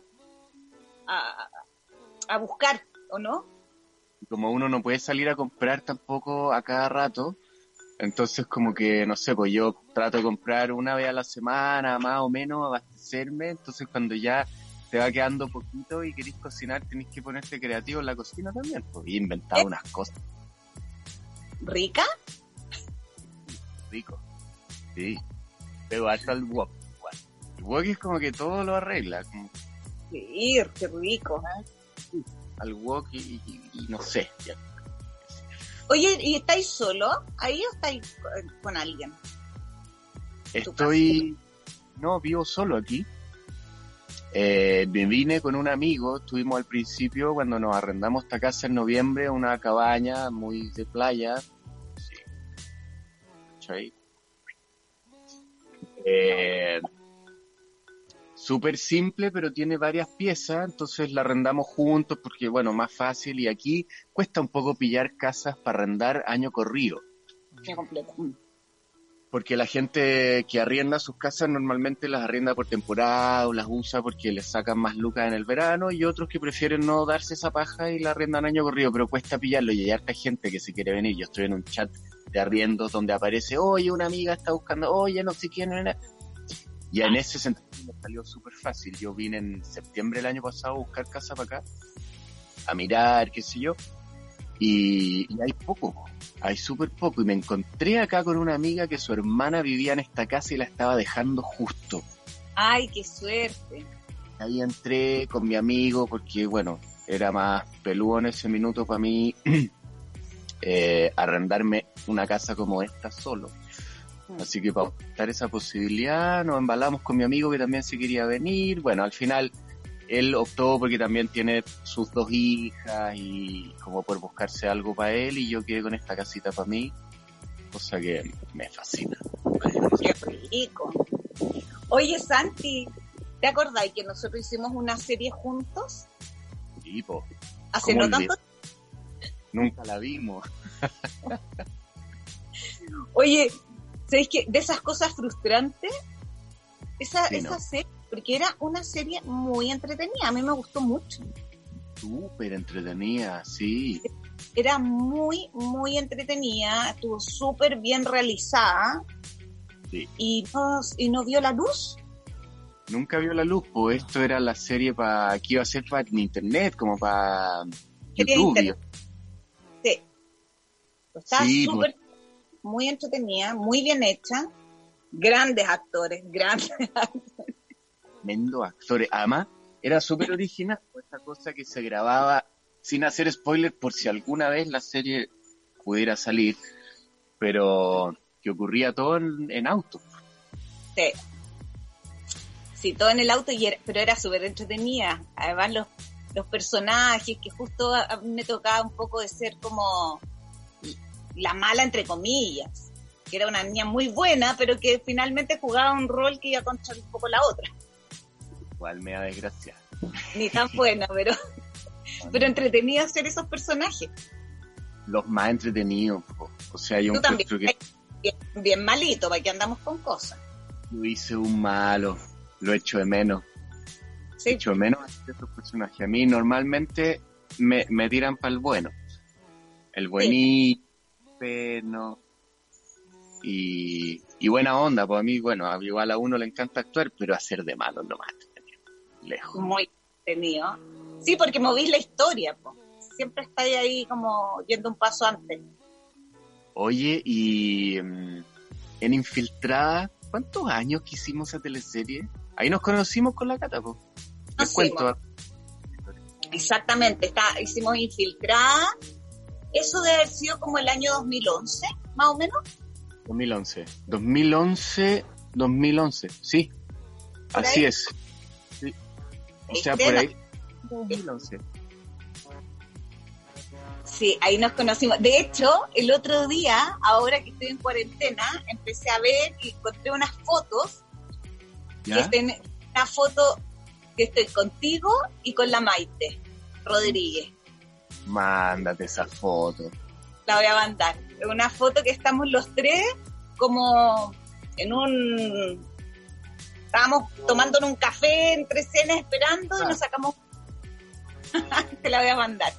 a, a buscar, ¿o no? Como uno no puede salir a comprar tampoco a cada rato, entonces como que, no sé, pues yo trato de comprar una vez a la semana, más o menos, abastecerme, entonces cuando ya te va quedando poquito y querés cocinar, tenés que ponerte creativo en la cocina también, pues, y inventar ¿Eh? unas cosas ¿Rica? rico. Sí. Pero hasta el wok. igual. El wok es como que todo lo arregla, como Sí, qué rico. Al wok y, y- y no sé, ya. Oye, ¿y estáis solo ahí o estáis con- con alguien? Estoy, no, vivo solo aquí. Eh, me vine con un amigo, estuvimos al principio cuando nos arrendamos esta casa en noviembre, una cabaña muy de playa. Sí. Eh, Súper simple, pero tiene varias piezas, entonces la arrendamos juntos porque, bueno, más fácil y aquí cuesta un poco pillar casas para arrendar año corrido. Ya completo. Mm. Porque la gente que arrienda sus casas normalmente las arrienda por temporada o las usa porque les sacan más lucas en el verano y otros que prefieren no darse esa paja y la arriendan año corrido, pero cuesta pillarlo y hay harta gente que se quiere venir. Yo estoy en un chat de arriendos donde aparece, oye, una amiga está buscando, oye, no sé quién. era". Y en ese sentido me salió súper fácil. Yo vine en septiembre del año pasado a buscar casa para acá, a mirar, qué sé yo, y, y hay poco, po. hay súper poco. Y me encontré acá con una amiga que su hermana vivía en esta casa y la estaba dejando justo. Ay, qué suerte. Ahí entré con mi amigo porque, bueno, era más peludo en ese minuto para mí eh, arrendarme una casa como esta solo. Así que para optar esa posibilidad nos embalamos con mi amigo que también se quería venir. Bueno, al final él optó porque también tiene sus dos hijas y como por buscarse algo para él y yo quedé con esta casita para mí, cosa que me fascina. Qué rico. Oye, Santi, ¿te acordáis que nosotros hicimos una serie juntos? Tipo, Hace ¿Cómo no tanto. nunca la vimos. Oye, ¿sabéis que de esas cosas frustrantes? Esa, Sí, esa ¿no? serie, porque era una serie muy entretenida, a mí me gustó mucho. Súper entretenida, sí. Era muy, muy entretenida, estuvo súper bien realizada Sí. y, no, y no vio la luz. Nunca vio la luz, pues esto era la serie para que iba a ser para internet, como para YouTube. Sí. Estaba Sí, súper, muy entretenida, muy bien hecha, grandes actores, grandes Tremendo actores. Además, era súper original, pues, esta cosa que se grababa sin hacer spoiler por si alguna vez la serie pudiera salir, pero que ocurría todo en, en auto. Sí. Sí, todo en el auto, y era- pero era súper entretenida. Además, los, los personajes, que justo a, a mí me tocaba un poco de ser como la mala, entre comillas. Que era una niña muy buena, pero que finalmente jugaba un rol que iba contra un poco la otra. Igual me da desgracia. Ni tan buena, pero, pero entretenida ser esos personajes. Los más entretenidos, po. o sea, yo encuentro que Bien, bien malito, para que andamos con cosas. yo hice un malo, lo echo de menos. Sí, echo de menos a estos personajes. A mí normalmente me, me tiran para el bueno. El buenito, no y, y buena onda, pues a mí, bueno, igual a uno le encanta actuar, pero hacer de malo nomás. Lejos. muy entretenido. Sí, porque movís la historia, siempre estáis ahí como yendo un paso antes. Oye, y mm, en Infiltrada, ¿cuántos años que hicimos esa teleserie? Ahí nos conocimos con la Cata, pues. Cuento. Exactamente, está, hicimos infiltrada. Eso debe haber sido como el año 2011, más o menos. 2011. 2011, 2011, sí. ¿Por Así ahí? es. Sí. O sea, por ahí. 2011. Sí, ahí nos conocimos. De hecho, el otro día, ahora que estoy en cuarentena, empecé a ver y encontré unas fotos. Una foto que estoy contigo y con la Maite Rodríguez. Mándate esa foto. La voy a mandar. Una foto que estamos los tres como en un... Estábamos tomándonos un café entre cenas esperando y Ah. nos sacamos... Te la voy a mandar.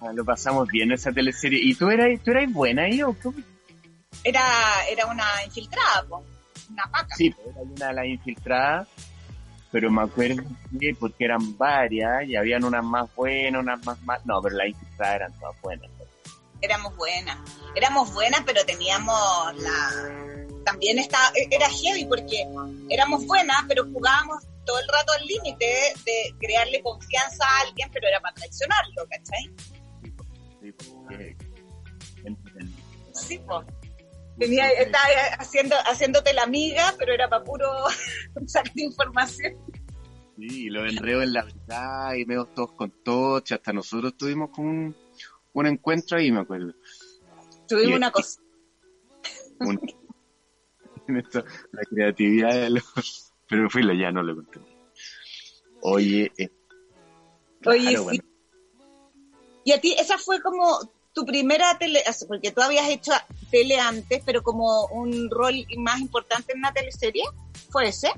Ah, Lo pasamos bien esa teleserie. ¿Y tú eras, tú eras buena ahí o cómo? Era, era una infiltrada, po, una paca. Sí, era una de las infiltradas, pero me acuerdo que porque eran varias y habían unas más buenas, unas más malas. No, pero las infiltradas eran todas buenas. éramos buenas. Éramos buenas, pero teníamos la... También estaba, era heavy porque éramos buenas, pero jugábamos todo el rato al límite de crearle confianza a alguien, pero era para traicionarlo, ¿cachai? Sí, porque-. Sí, po. Tenía, estaba haciendo, haciéndote la amiga, pero era para puro sacar información. Sí, y los enredos en la verdad y medio todos con todos, hasta nosotros tuvimos como un, un encuentro ahí, me acuerdo. Tuvimos una cosa. Un- esto, la creatividad de los... Pero filo, ya no lo conté. Oye, eh, Oye, claro, sí. bueno, Y a ti, esa fue como tu primera tele, porque tú habías hecho tele antes, pero como un rol más importante en una teleserie, ¿fue ese?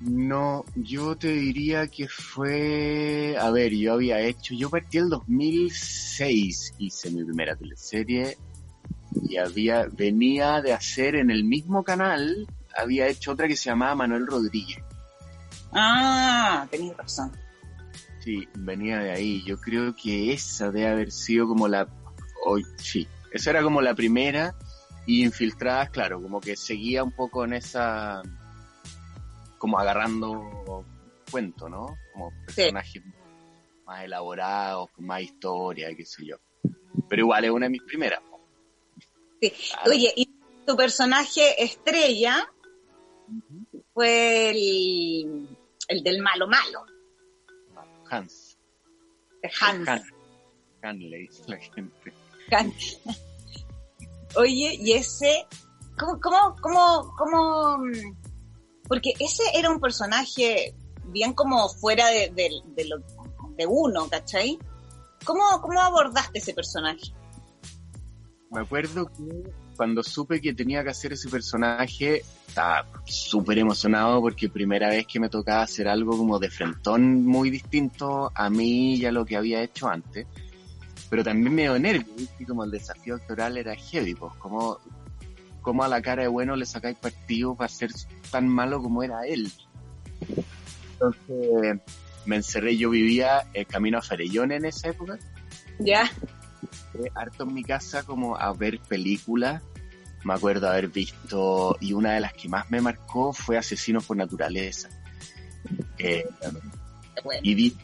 No, yo te diría que fue, a ver, yo había hecho, yo partí el 2006, hice mi primera teleserie y había, venía de hacer en el mismo canal, había hecho otra que se llamaba Manuel Rodríguez. Ah, tenías razón. Sí, venía de ahí. Yo creo que esa debe haber sido como la, hoy, sí, esa era como la primera y infiltradas, claro, como que seguía un poco en esa, como agarrando cuento, ¿no? Como personajes más elaborados, con más historia, qué sé yo. Pero igual es una de mis primeras. Sí. Claro. Oye, y tu personaje estrella fue el, el del malo malo, Hans. Hans. Han, Han le dice la gente. Oye, y ese, ¿cómo, cómo, cómo, Porque ese era un personaje bien como fuera de lo, de uno, ¿cachai? ¿Cómo, ¿Cómo abordaste ese personaje? Me acuerdo que cuando supe que tenía que hacer ese personaje, estaba súper emocionado porque primera vez que me tocaba hacer algo como de frentón muy distinto a mí y a lo que había hecho antes. Pero también me dio nervios, ¿viste? como el desafío actoral era heavy, pues como, como a la cara de bueno le sacáis partido para ser tan malo como era él. Entonces me encerré, yo vivía el camino a Farellón en esa época Ya, fue harto en mi casa como a ver películas. Me acuerdo haber visto, y una de las que más me marcó fue Asesinos por Naturaleza. Eh, bueno. y vi,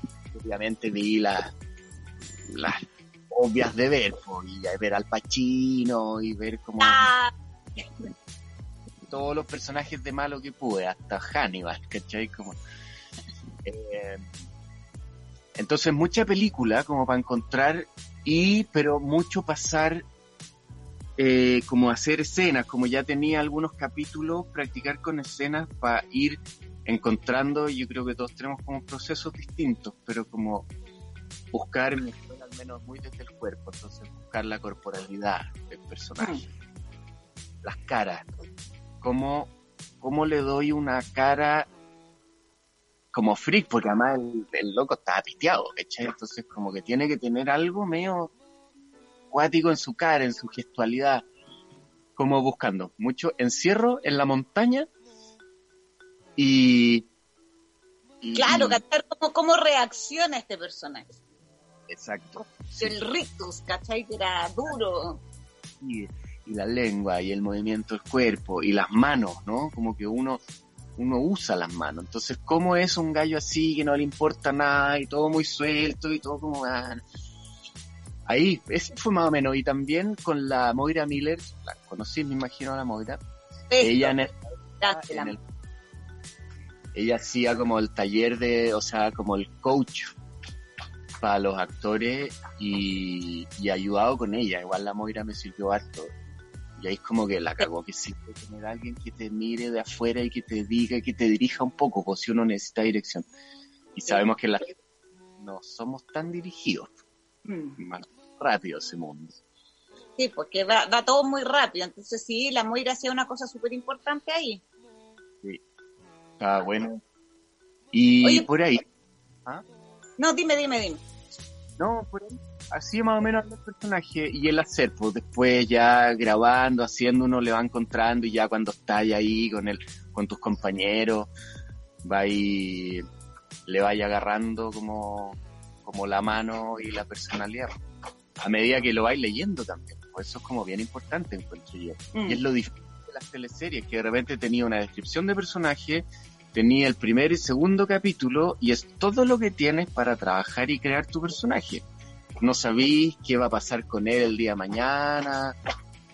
obviamente vi las, las obvias de ver, y ver al Pacino, y ver como Ah, todos los personajes de malo que pude, hasta Hannibal, ¿cachai? Como, eh, entonces mucha película como para encontrar y pero mucho pasar eh, como hacer escenas, como ya tenía algunos capítulos, practicar con escenas para ir encontrando, yo creo que todos tenemos como procesos distintos, pero como buscar, al menos muy desde el cuerpo, entonces buscar la corporalidad del personaje, las caras, cómo, cómo le doy una cara como freak, porque además el, el loco estaba piteado. Entonces como que tiene que tener algo medio cuático en su cara, en su gestualidad, como buscando mucho encierro en la montaña y... y- claro, ¿cachai? ¿Cómo, ¿Cómo reacciona este personaje? Exacto. sí. El rictus, ¿cachai? Que era duro. y, y la lengua y el movimiento del cuerpo y las manos, ¿no? Como que uno uno usa las manos. Entonces, ¿cómo es un gallo así que no le importa nada y todo muy suelto y todo como... ah, Ahí, ese fue más o menos. Y también con la Moira Miller, la conocí, me imagino a la Moira. Ella en el, Gracias, en el- ella hacía como el taller de, o sea, como el coach para los actores y, y ayudado con ella. Igual la Moira me sirvió harto. Y ahí es como que la cagó, que sirve tener alguien que te mire de afuera y que te diga, que te dirija un poco, pues si uno necesita dirección. Y sabemos que la no somos tan dirigidos. Mm. Más rápido ese mundo. Sí, porque va, va todo muy rápido. Entonces sí, la Moira hacía una cosa súper importante ahí. Está bueno. Y Oye. por ahí, No, dime, dime, dime. no, por ahí, así más o menos el personaje y el hacer, pues después ya grabando, haciendo, uno le va encontrando y ya cuando estás ahí con el, con tus compañeros, va y le vaya agarrando como, como la mano y la personalidad. A medida que lo vais leyendo también, pues eso es como bien importante, encuentro yo. Mm. Y es lo difícil de las teleseries, que de repente tenía una descripción de personaje, tenía el primer y segundo capítulo, y es todo lo que tienes para trabajar y crear tu personaje. No sabís qué va a pasar con él el día de mañana,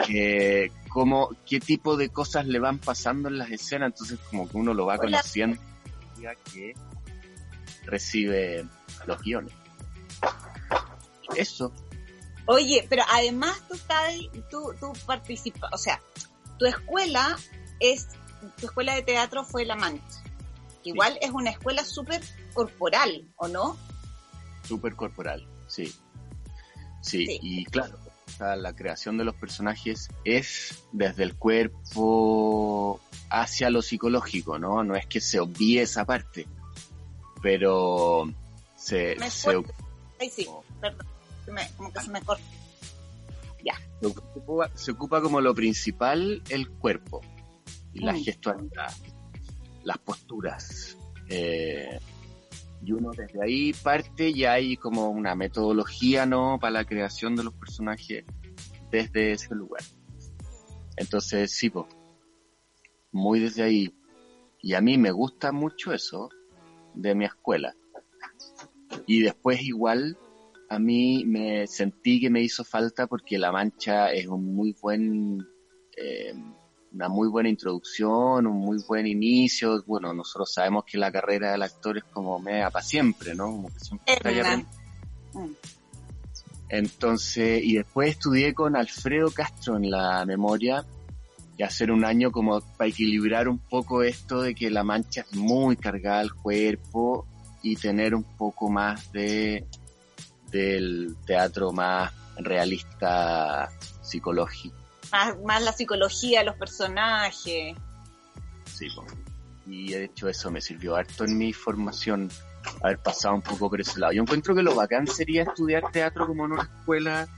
eh, cómo, qué tipo de cosas le van pasando en las escenas, entonces como que uno lo va Hola. conociendo a medida que recibe los guiones. Eso, Oye, pero además tú estás, tú, tú participas, o sea, tu escuela es, tu escuela de teatro fue La Mancha. Que Igual es una escuela súper corporal, ¿o no? Súper corporal, sí. sí. Sí. y claro, o sea, la creación de los personajes es desde el cuerpo hacia lo psicológico, ¿no? No es que se obvie esa parte, pero se, se. Ay, sí, perdón, se me- como que se me corta. se ocupa, se ocupa como lo principal el cuerpo y la Mm. gestualidad, las posturas. eh, y uno desde ahí parte y hay como una metodología, ¿no? Para la creación de los personajes desde ese lugar. Entonces, sí, pues, muy desde ahí. Y a mí me gusta mucho eso de mi escuela. Y después igual a mí me sentí que me hizo falta porque La Mancha es un muy buen, eh, una muy buena introducción, un muy buen inicio. Bueno, nosotros sabemos que la carrera del actor es como media para siempre, ¿no? Como que siempre está. Mm. Entonces, y después estudié con Alfredo Castro en la memoria y hacer un año como para equilibrar un poco esto de que la mancha es muy cargada al cuerpo y tener un poco más de del teatro más realista psicológico. Más, más la psicología, los personajes. Sí, y de hecho eso me sirvió harto en mi formación haber pasado un poco por ese lado. Yo encuentro que lo bacán sería estudiar teatro como en una escuela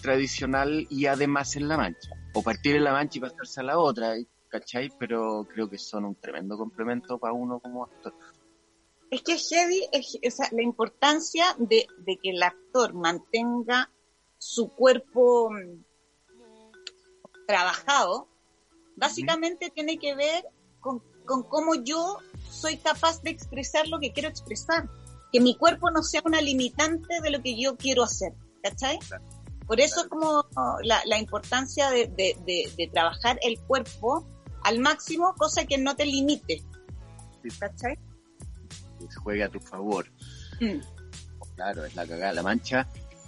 tradicional y además en La Mancha. O partir en La Mancha y pasarse a la otra, ¿cachai? Pero creo que son un tremendo complemento para uno como actor. Es que heavy, es, o sea, la importancia de, de que el actor mantenga su cuerpo mm, trabajado, básicamente tiene que ver con, con cómo yo soy capaz de expresar lo que quiero expresar. Que mi cuerpo no sea una limitante de lo que yo quiero hacer, ¿cachai? Por eso es como la, la importancia de, de- de- de trabajar el cuerpo al máximo, cosa que no te limite, ¿cachai? Que juegue a tu favor. Mm. Claro, es la cagada. La mancha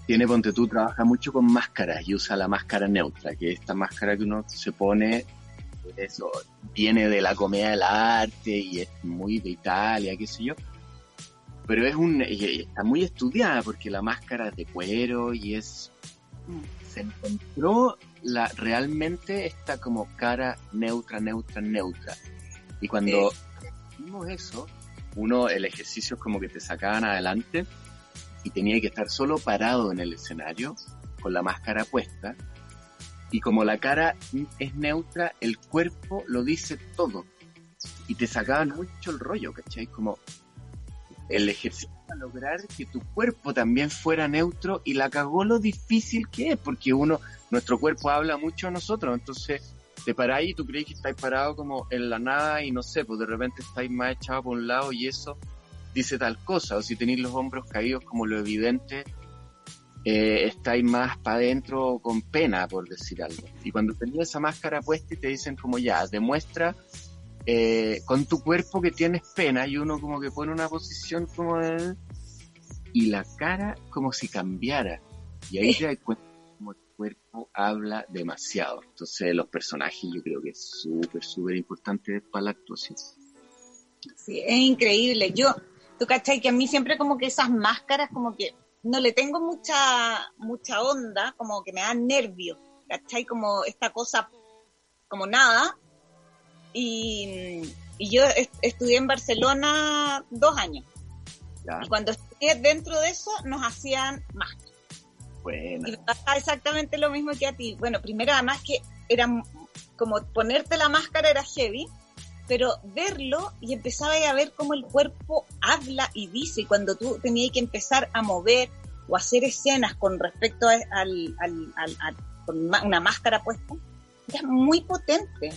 tiene, ponte tú, trabaja mucho con máscaras y usa la máscara neutra, que esta máscara que uno se pone, eso, viene de la comedia del arte y es muy de Italia, qué sé yo. Pero es un, y- está muy estudiada porque la máscara es de cuero y es, se encontró la, realmente esta como cara neutra, neutra, neutra. Y cuando vimos eso, uno, el ejercicio es como que te sacaban adelante tenía que estar solo parado en el escenario con la máscara puesta. Y como la cara es neutra, el cuerpo lo dice todo. Y te sacaban mucho el rollo, ¿cachai? Como el ejercicio para lograr que tu cuerpo también fuera neutro y la cagó lo difícil que es, porque uno, nuestro cuerpo habla mucho a nosotros, entonces te paráis y tú crees que estáis parado como en la nada y no sé, pues de repente estáis más echados por un lado y eso dice tal cosa, o si tenéis los hombros caídos como lo evidente, eh, estáis más para adentro con pena, por decir algo. Y cuando tenías esa máscara puesta y te dicen como ya, demuestra eh, con tu cuerpo que tienes pena y uno como que pone una posición como de... y la cara como si cambiara. Y ahí te das cuenta como el cuerpo habla demasiado. Entonces los personajes yo creo que es súper, súper importante para la actuación. Sí, es increíble. Yo, tú cachai que a mí siempre como que esas máscaras como que no le tengo mucha, mucha onda, como que me dan nervios, cachai como esta cosa como nada. Y, y yo est- estudié en Barcelona dos años. Ya, Y cuando estudié dentro de eso nos hacían máscaras. buena. Y me pasa exactamente lo mismo que a ti. Bueno, primero además que era como ponerte la máscara era heavy, pero verlo y empezaba a ver cómo el cuerpo habla y dice, y cuando tú tenías que empezar a mover o hacer escenas con respecto a, al, al, al- a- con una máscara puesta, era muy potente.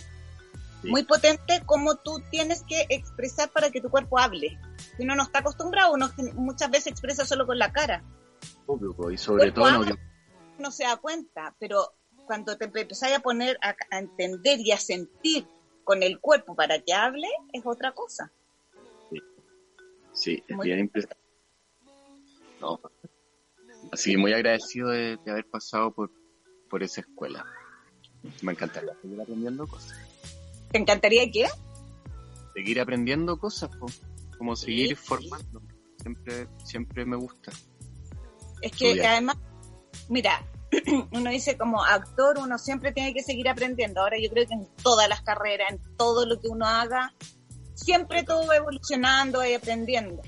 Sí. Muy potente como tú tienes que expresar para que tu cuerpo hable. Si uno no está acostumbrado, uno muchas veces expresa solo con la cara Obvio, y sobre todo no, habla. no se da cuenta, pero cuando te empezás a poner a, a entender y a sentir con el cuerpo para que hable, es otra cosa. Sí, es Muy bien impresionante. No. Así que muy agradecido de, de haber pasado por, por esa escuela. Me encantaría seguir aprendiendo cosas. ¿Te encantaría que? Seguir aprendiendo cosas, po. como seguir formando. Siempre, siempre me gusta. Es que Estudiar. además, mira, uno dice como actor, uno siempre tiene que seguir aprendiendo. Ahora yo creo que en todas las carreras, en todo lo que uno haga, siempre todo va evolucionando y aprendiendo.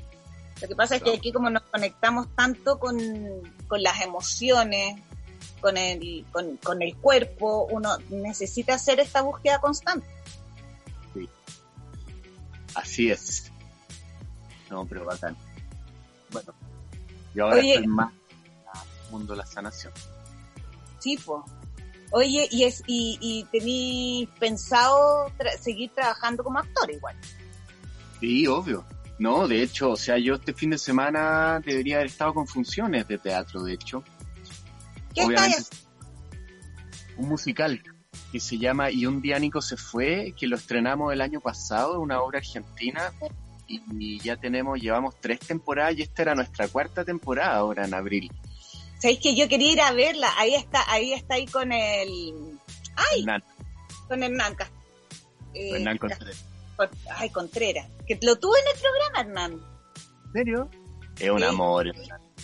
Lo que pasa es que aquí como nos conectamos tanto con, con las emociones, con el, con, con el cuerpo, uno necesita hacer esta búsqueda constante. Así es. No, pero bacán. Bueno, yo ahora Oye. estoy más en el mundo de la sanación. Sí, po. Oye, y es y, y tení pensado tra- seguir trabajando como actor igual. Sí, obvio. No, de hecho, o sea, yo este fin de semana debería haber estado con funciones de teatro, de hecho. ¿Qué Obviamente, estás un musical que se llama Y un día Nico se fue, que lo estrenamos el año pasado, una obra argentina, y, y ya tenemos, llevamos tres temporadas y esta era nuestra cuarta temporada ahora en abril. Sabéis que yo quería ir a verla. Ahí está, ahí está ahí con el, ay, Hernán, con Hernán. Cas- eh, Hernán Contreras. Con- ay, Contreras. Que lo tuve en el programa, Hernán. ¿En serio? Es un Sí. amor.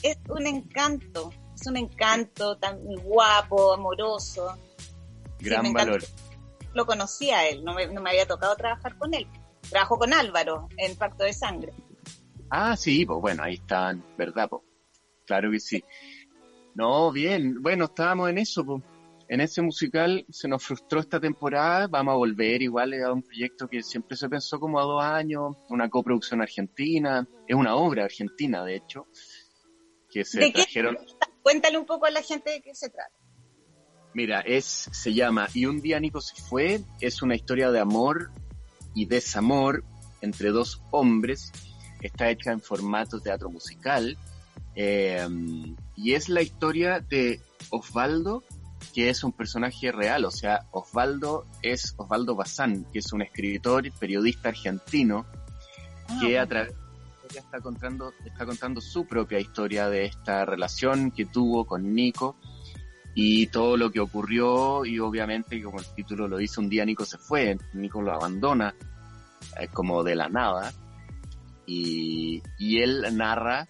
Es un encanto. Es un encanto tan guapo, amoroso. Gran valor. Lo conocía a él, no me, no me había tocado trabajar con él. Trabajo con Álvaro en Pacto de Sangre. Ah, sí, pues bueno, ahí están, ¿verdad? Pues? Claro que sí. No, bien, bueno, estábamos en eso. En ese musical se nos frustró esta temporada, vamos a volver igual a un proyecto que siempre se pensó como a dos años, una coproducción argentina, es una obra argentina, de hecho, que se ¿De qué? trajeron, Cuéntale un poco a la gente de qué se trata. mira, es, se llama Y un día Nico se fue, es una historia de amor y desamor entre dos hombres, está hecha en formato teatro musical, eh, y es la historia de Osvaldo, que es un personaje real, o sea, Osvaldo es Osvaldo Bazán, que es un escritor y periodista argentino, que a través de la historia está contando, está contando su propia historia de esta relación que tuvo con Nico y todo lo que ocurrió y obviamente como el título lo dice un día Nico se fue, Nico lo abandona eh, como de la nada y, y él narra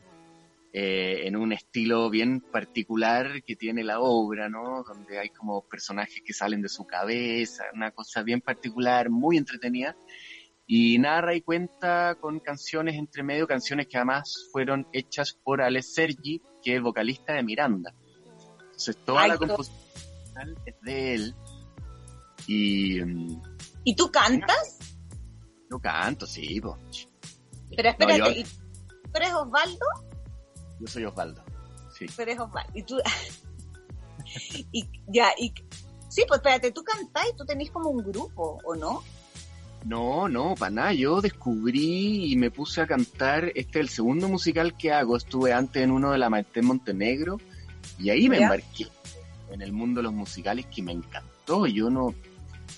eh, en un estilo bien particular que tiene la obra, ¿no? Donde hay como personajes que salen de su cabeza, una cosa bien particular, muy entretenida y narra y cuenta con canciones entre medio, canciones que además fueron hechas por Alex Sergi, que es vocalista de Miranda. Entonces toda Ay, la composición es de él y mm, ¿Y tú cantas? yo canto, sí, po. Pero espérate, No, yo- ¿y ¿tú eres Osvaldo? Yo soy Osvaldo. Sí. Tú eres Osvaldo. Y tú... y ya, y... Sí, pues espérate, tú cantás y tú tenés como un grupo, ¿o no? No, no, para nada. Yo descubrí y me puse a cantar. Este es el segundo musical que hago. Estuve antes en uno de la Maite Montenegro y ahí me ¿Ya? embarqué en el mundo de los musicales que me encantó. Yo no,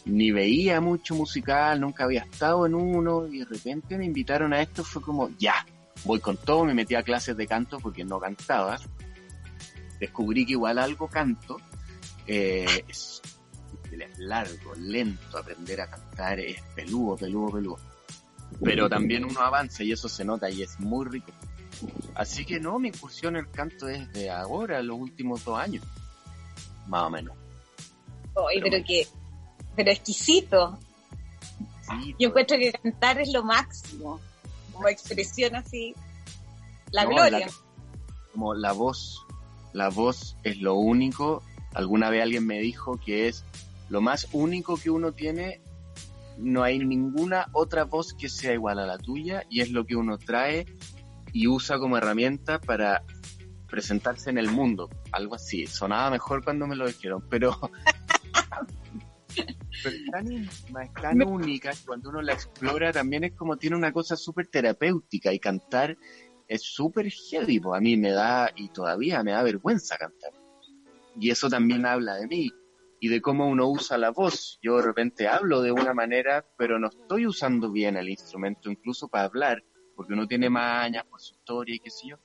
ni veía mucho musical, nunca había estado en uno y de repente me invitaron a esto, fue como, ya, voy con todo, me metí a clases de canto porque no cantaba. Descubrí que igual algo canto. Eh, es largo, lento, aprender a cantar es peludo, peludo, peludo. Pero también uno avanza y eso se nota y es muy rico. Así que no, mi incursión en el canto es de ahora, los últimos dos años. Más o menos. Oye, pero, que, pero exquisito. Yo encuentro que cantar es lo máximo, como expresión así, la gloria. como la voz, la voz es lo único. Alguna vez alguien me dijo que es lo más único que uno tiene. No hay ninguna otra voz que sea igual a la tuya y es lo que uno trae y usa como herramienta para presentarse en el mundo. Algo así. Sonaba mejor cuando me lo dijeron, pero pero es tan, tan única, cuando uno la explora también es como tiene una cosa súper terapéutica y cantar es súper heavy, a mí me da, y todavía me da vergüenza cantar. Y eso también habla de mí y de cómo uno usa la voz. Yo de repente hablo de una manera, pero no estoy usando bien el instrumento incluso para hablar, porque uno tiene mañas por su historia y qué sé yo.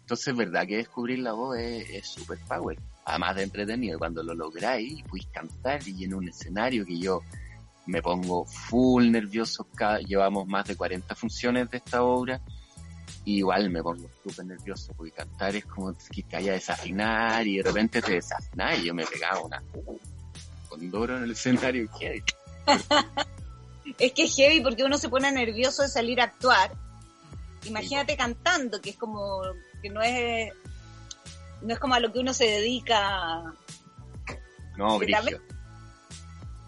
Entonces es verdad que descubrir la voz es súper power además de entretenido, cuando lo lográis puedes cantar y en un escenario que yo me pongo full nervioso, llevamos más de 40 funciones de esta obra, y igual me pongo súper nervioso, porque cantar es como que haya desafinar y de repente te desafinas y yo me pegaba una condoro en el escenario. es que es heavy porque uno se pone nervioso de salir a actuar. Imagínate cantando, que es como que no es no es como a lo que uno se dedica. No, Brigio.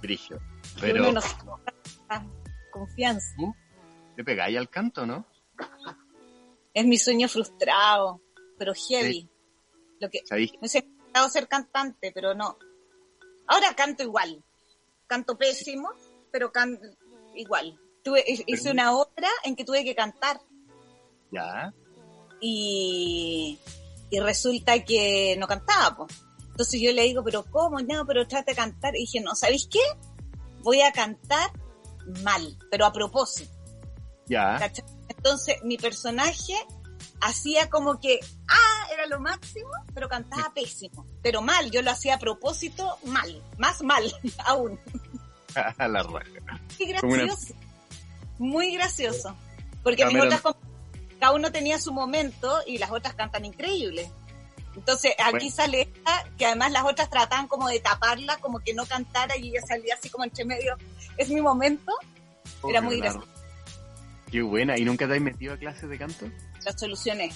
Brigio. Pero. confianza. ¿Tú? ¿Te pegáis al canto, no? Es mi sueño frustrado, pero heavy. Lo que, ¿Sabéis? Me he ser cantante, pero no. Ahora canto igual. Canto pésimo, pero canto igual. Tuve, hice una obra en que tuve que cantar. Ya. Y y resulta que no cantaba, pues. Entonces yo le digo, pero ¿cómo? No, pero trate de cantar. Y dije, no, ¿sabéis qué? Voy a cantar mal, pero a propósito. Ya. Entonces mi personaje hacía como que, ah, era lo máximo, pero cantaba pésimo. Pero mal, yo lo hacía a propósito mal, más mal aún. La raja. Qué gracioso. Muy gracioso. Porque mis otras cada uno tenía su momento y las otras cantan increíbles. Entonces aquí sale esta, que además las otras trataban como de taparla, como que no cantara y ella salía así como entre medio. Es mi momento. Era muy gracioso. Qué buena. ¿Y nunca te has metido a clases de canto? La solucioné.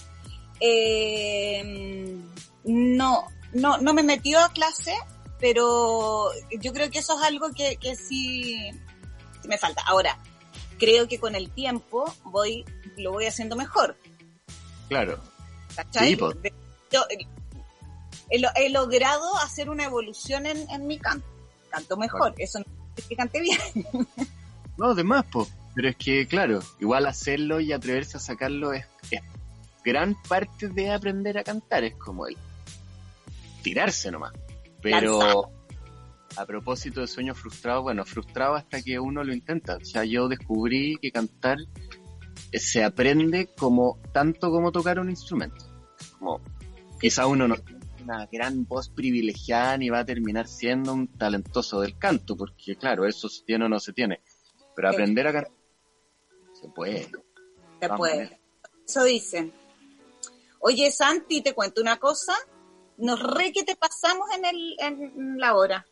Eh, no, no, no me metió a clase, pero yo creo que eso es algo que, que sí, sí me falta. Ahora, creo que con el tiempo voy, lo voy haciendo mejor. Claro. Pues. yo, he, logrado hacer una evolución en, mi canto. Canto mejor, eso no es que cante bien. no, demás, pues. Pero es que, claro, igual hacerlo y atreverse a sacarlo es, gran parte de aprender a cantar. Es como el tirarse nomás. Pero a propósito de sueños frustrados, bueno, frustrado hasta que uno lo intenta. O sea, yo descubrí que cantar se aprende como tanto como tocar un instrumento. Como quizá uno no tiene una gran voz privilegiada ni va a terminar siendo un talentoso del canto, porque claro, eso se tiene o no se tiene. Pero aprender a cantar se puede. Se puede. Eso dicen. Oye, Santi, te cuento una cosa. Nos re que te pasamos en, el, en la hora.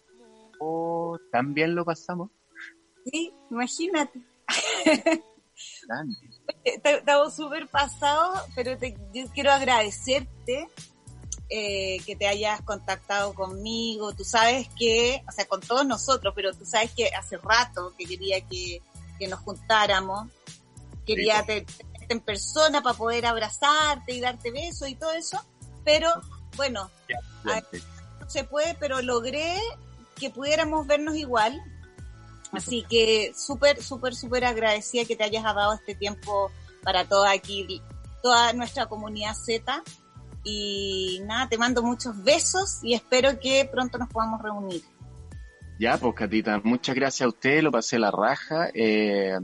Oh, también lo pasamos. Sí, imagínate. Estamos súper pasados, pero yo quiero agradecerte eh, que te hayas contactado conmigo. Tú sabes que, o sea, con todos nosotros, pero tú sabes que hace rato que quería que, nos juntáramos. Quería tenerte en persona para poder abrazarte y darte besos y todo eso. Pero bueno, no se puede, pero logré que pudiéramos vernos igual. Así que súper, súper, súper agradecida que te hayas dado este tiempo para toda aquí, toda nuestra comunidad Z. Y nada, te mando muchos besos y espero que pronto nos podamos reunir. Ya, pues Catita, muchas gracias a usted, lo pasé la raja eh,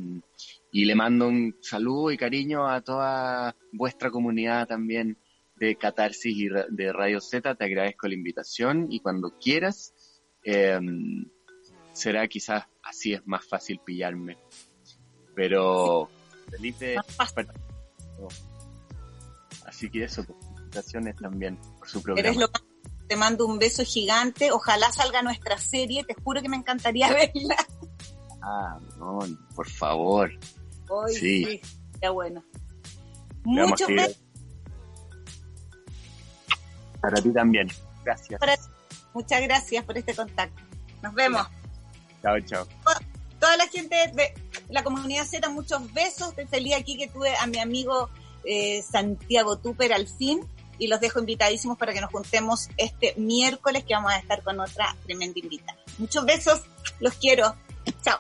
y le mando un saludo y cariño a toda vuestra comunidad también de Catarsis y de Radio Z. Te agradezco la invitación y cuando quieras, eh, será quizás así es más fácil pillarme. Pero feliz de. Así que eso, pues, felicitaciones también por su Eres programa. lo más- Te mando un beso gigante. Ojalá salga nuestra serie. Te juro que me encantaría verla. Ah, no, por favor. Hoy Sí. sí. Ya bueno. Le Muchos besos Para ti también. Gracias. para Muchas gracias por este contacto. Nos vemos. Chao, chao. Toda la gente de la comunidad Z, muchos besos. Estoy feliz aquí que tuve a mi amigo eh, Santiago Tupper al fin. Y los dejo invitadísimos para que nos juntemos este miércoles que vamos a estar con otra tremenda invitada. Muchos besos. Los quiero. Chao.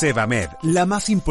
Sebamed, la más importante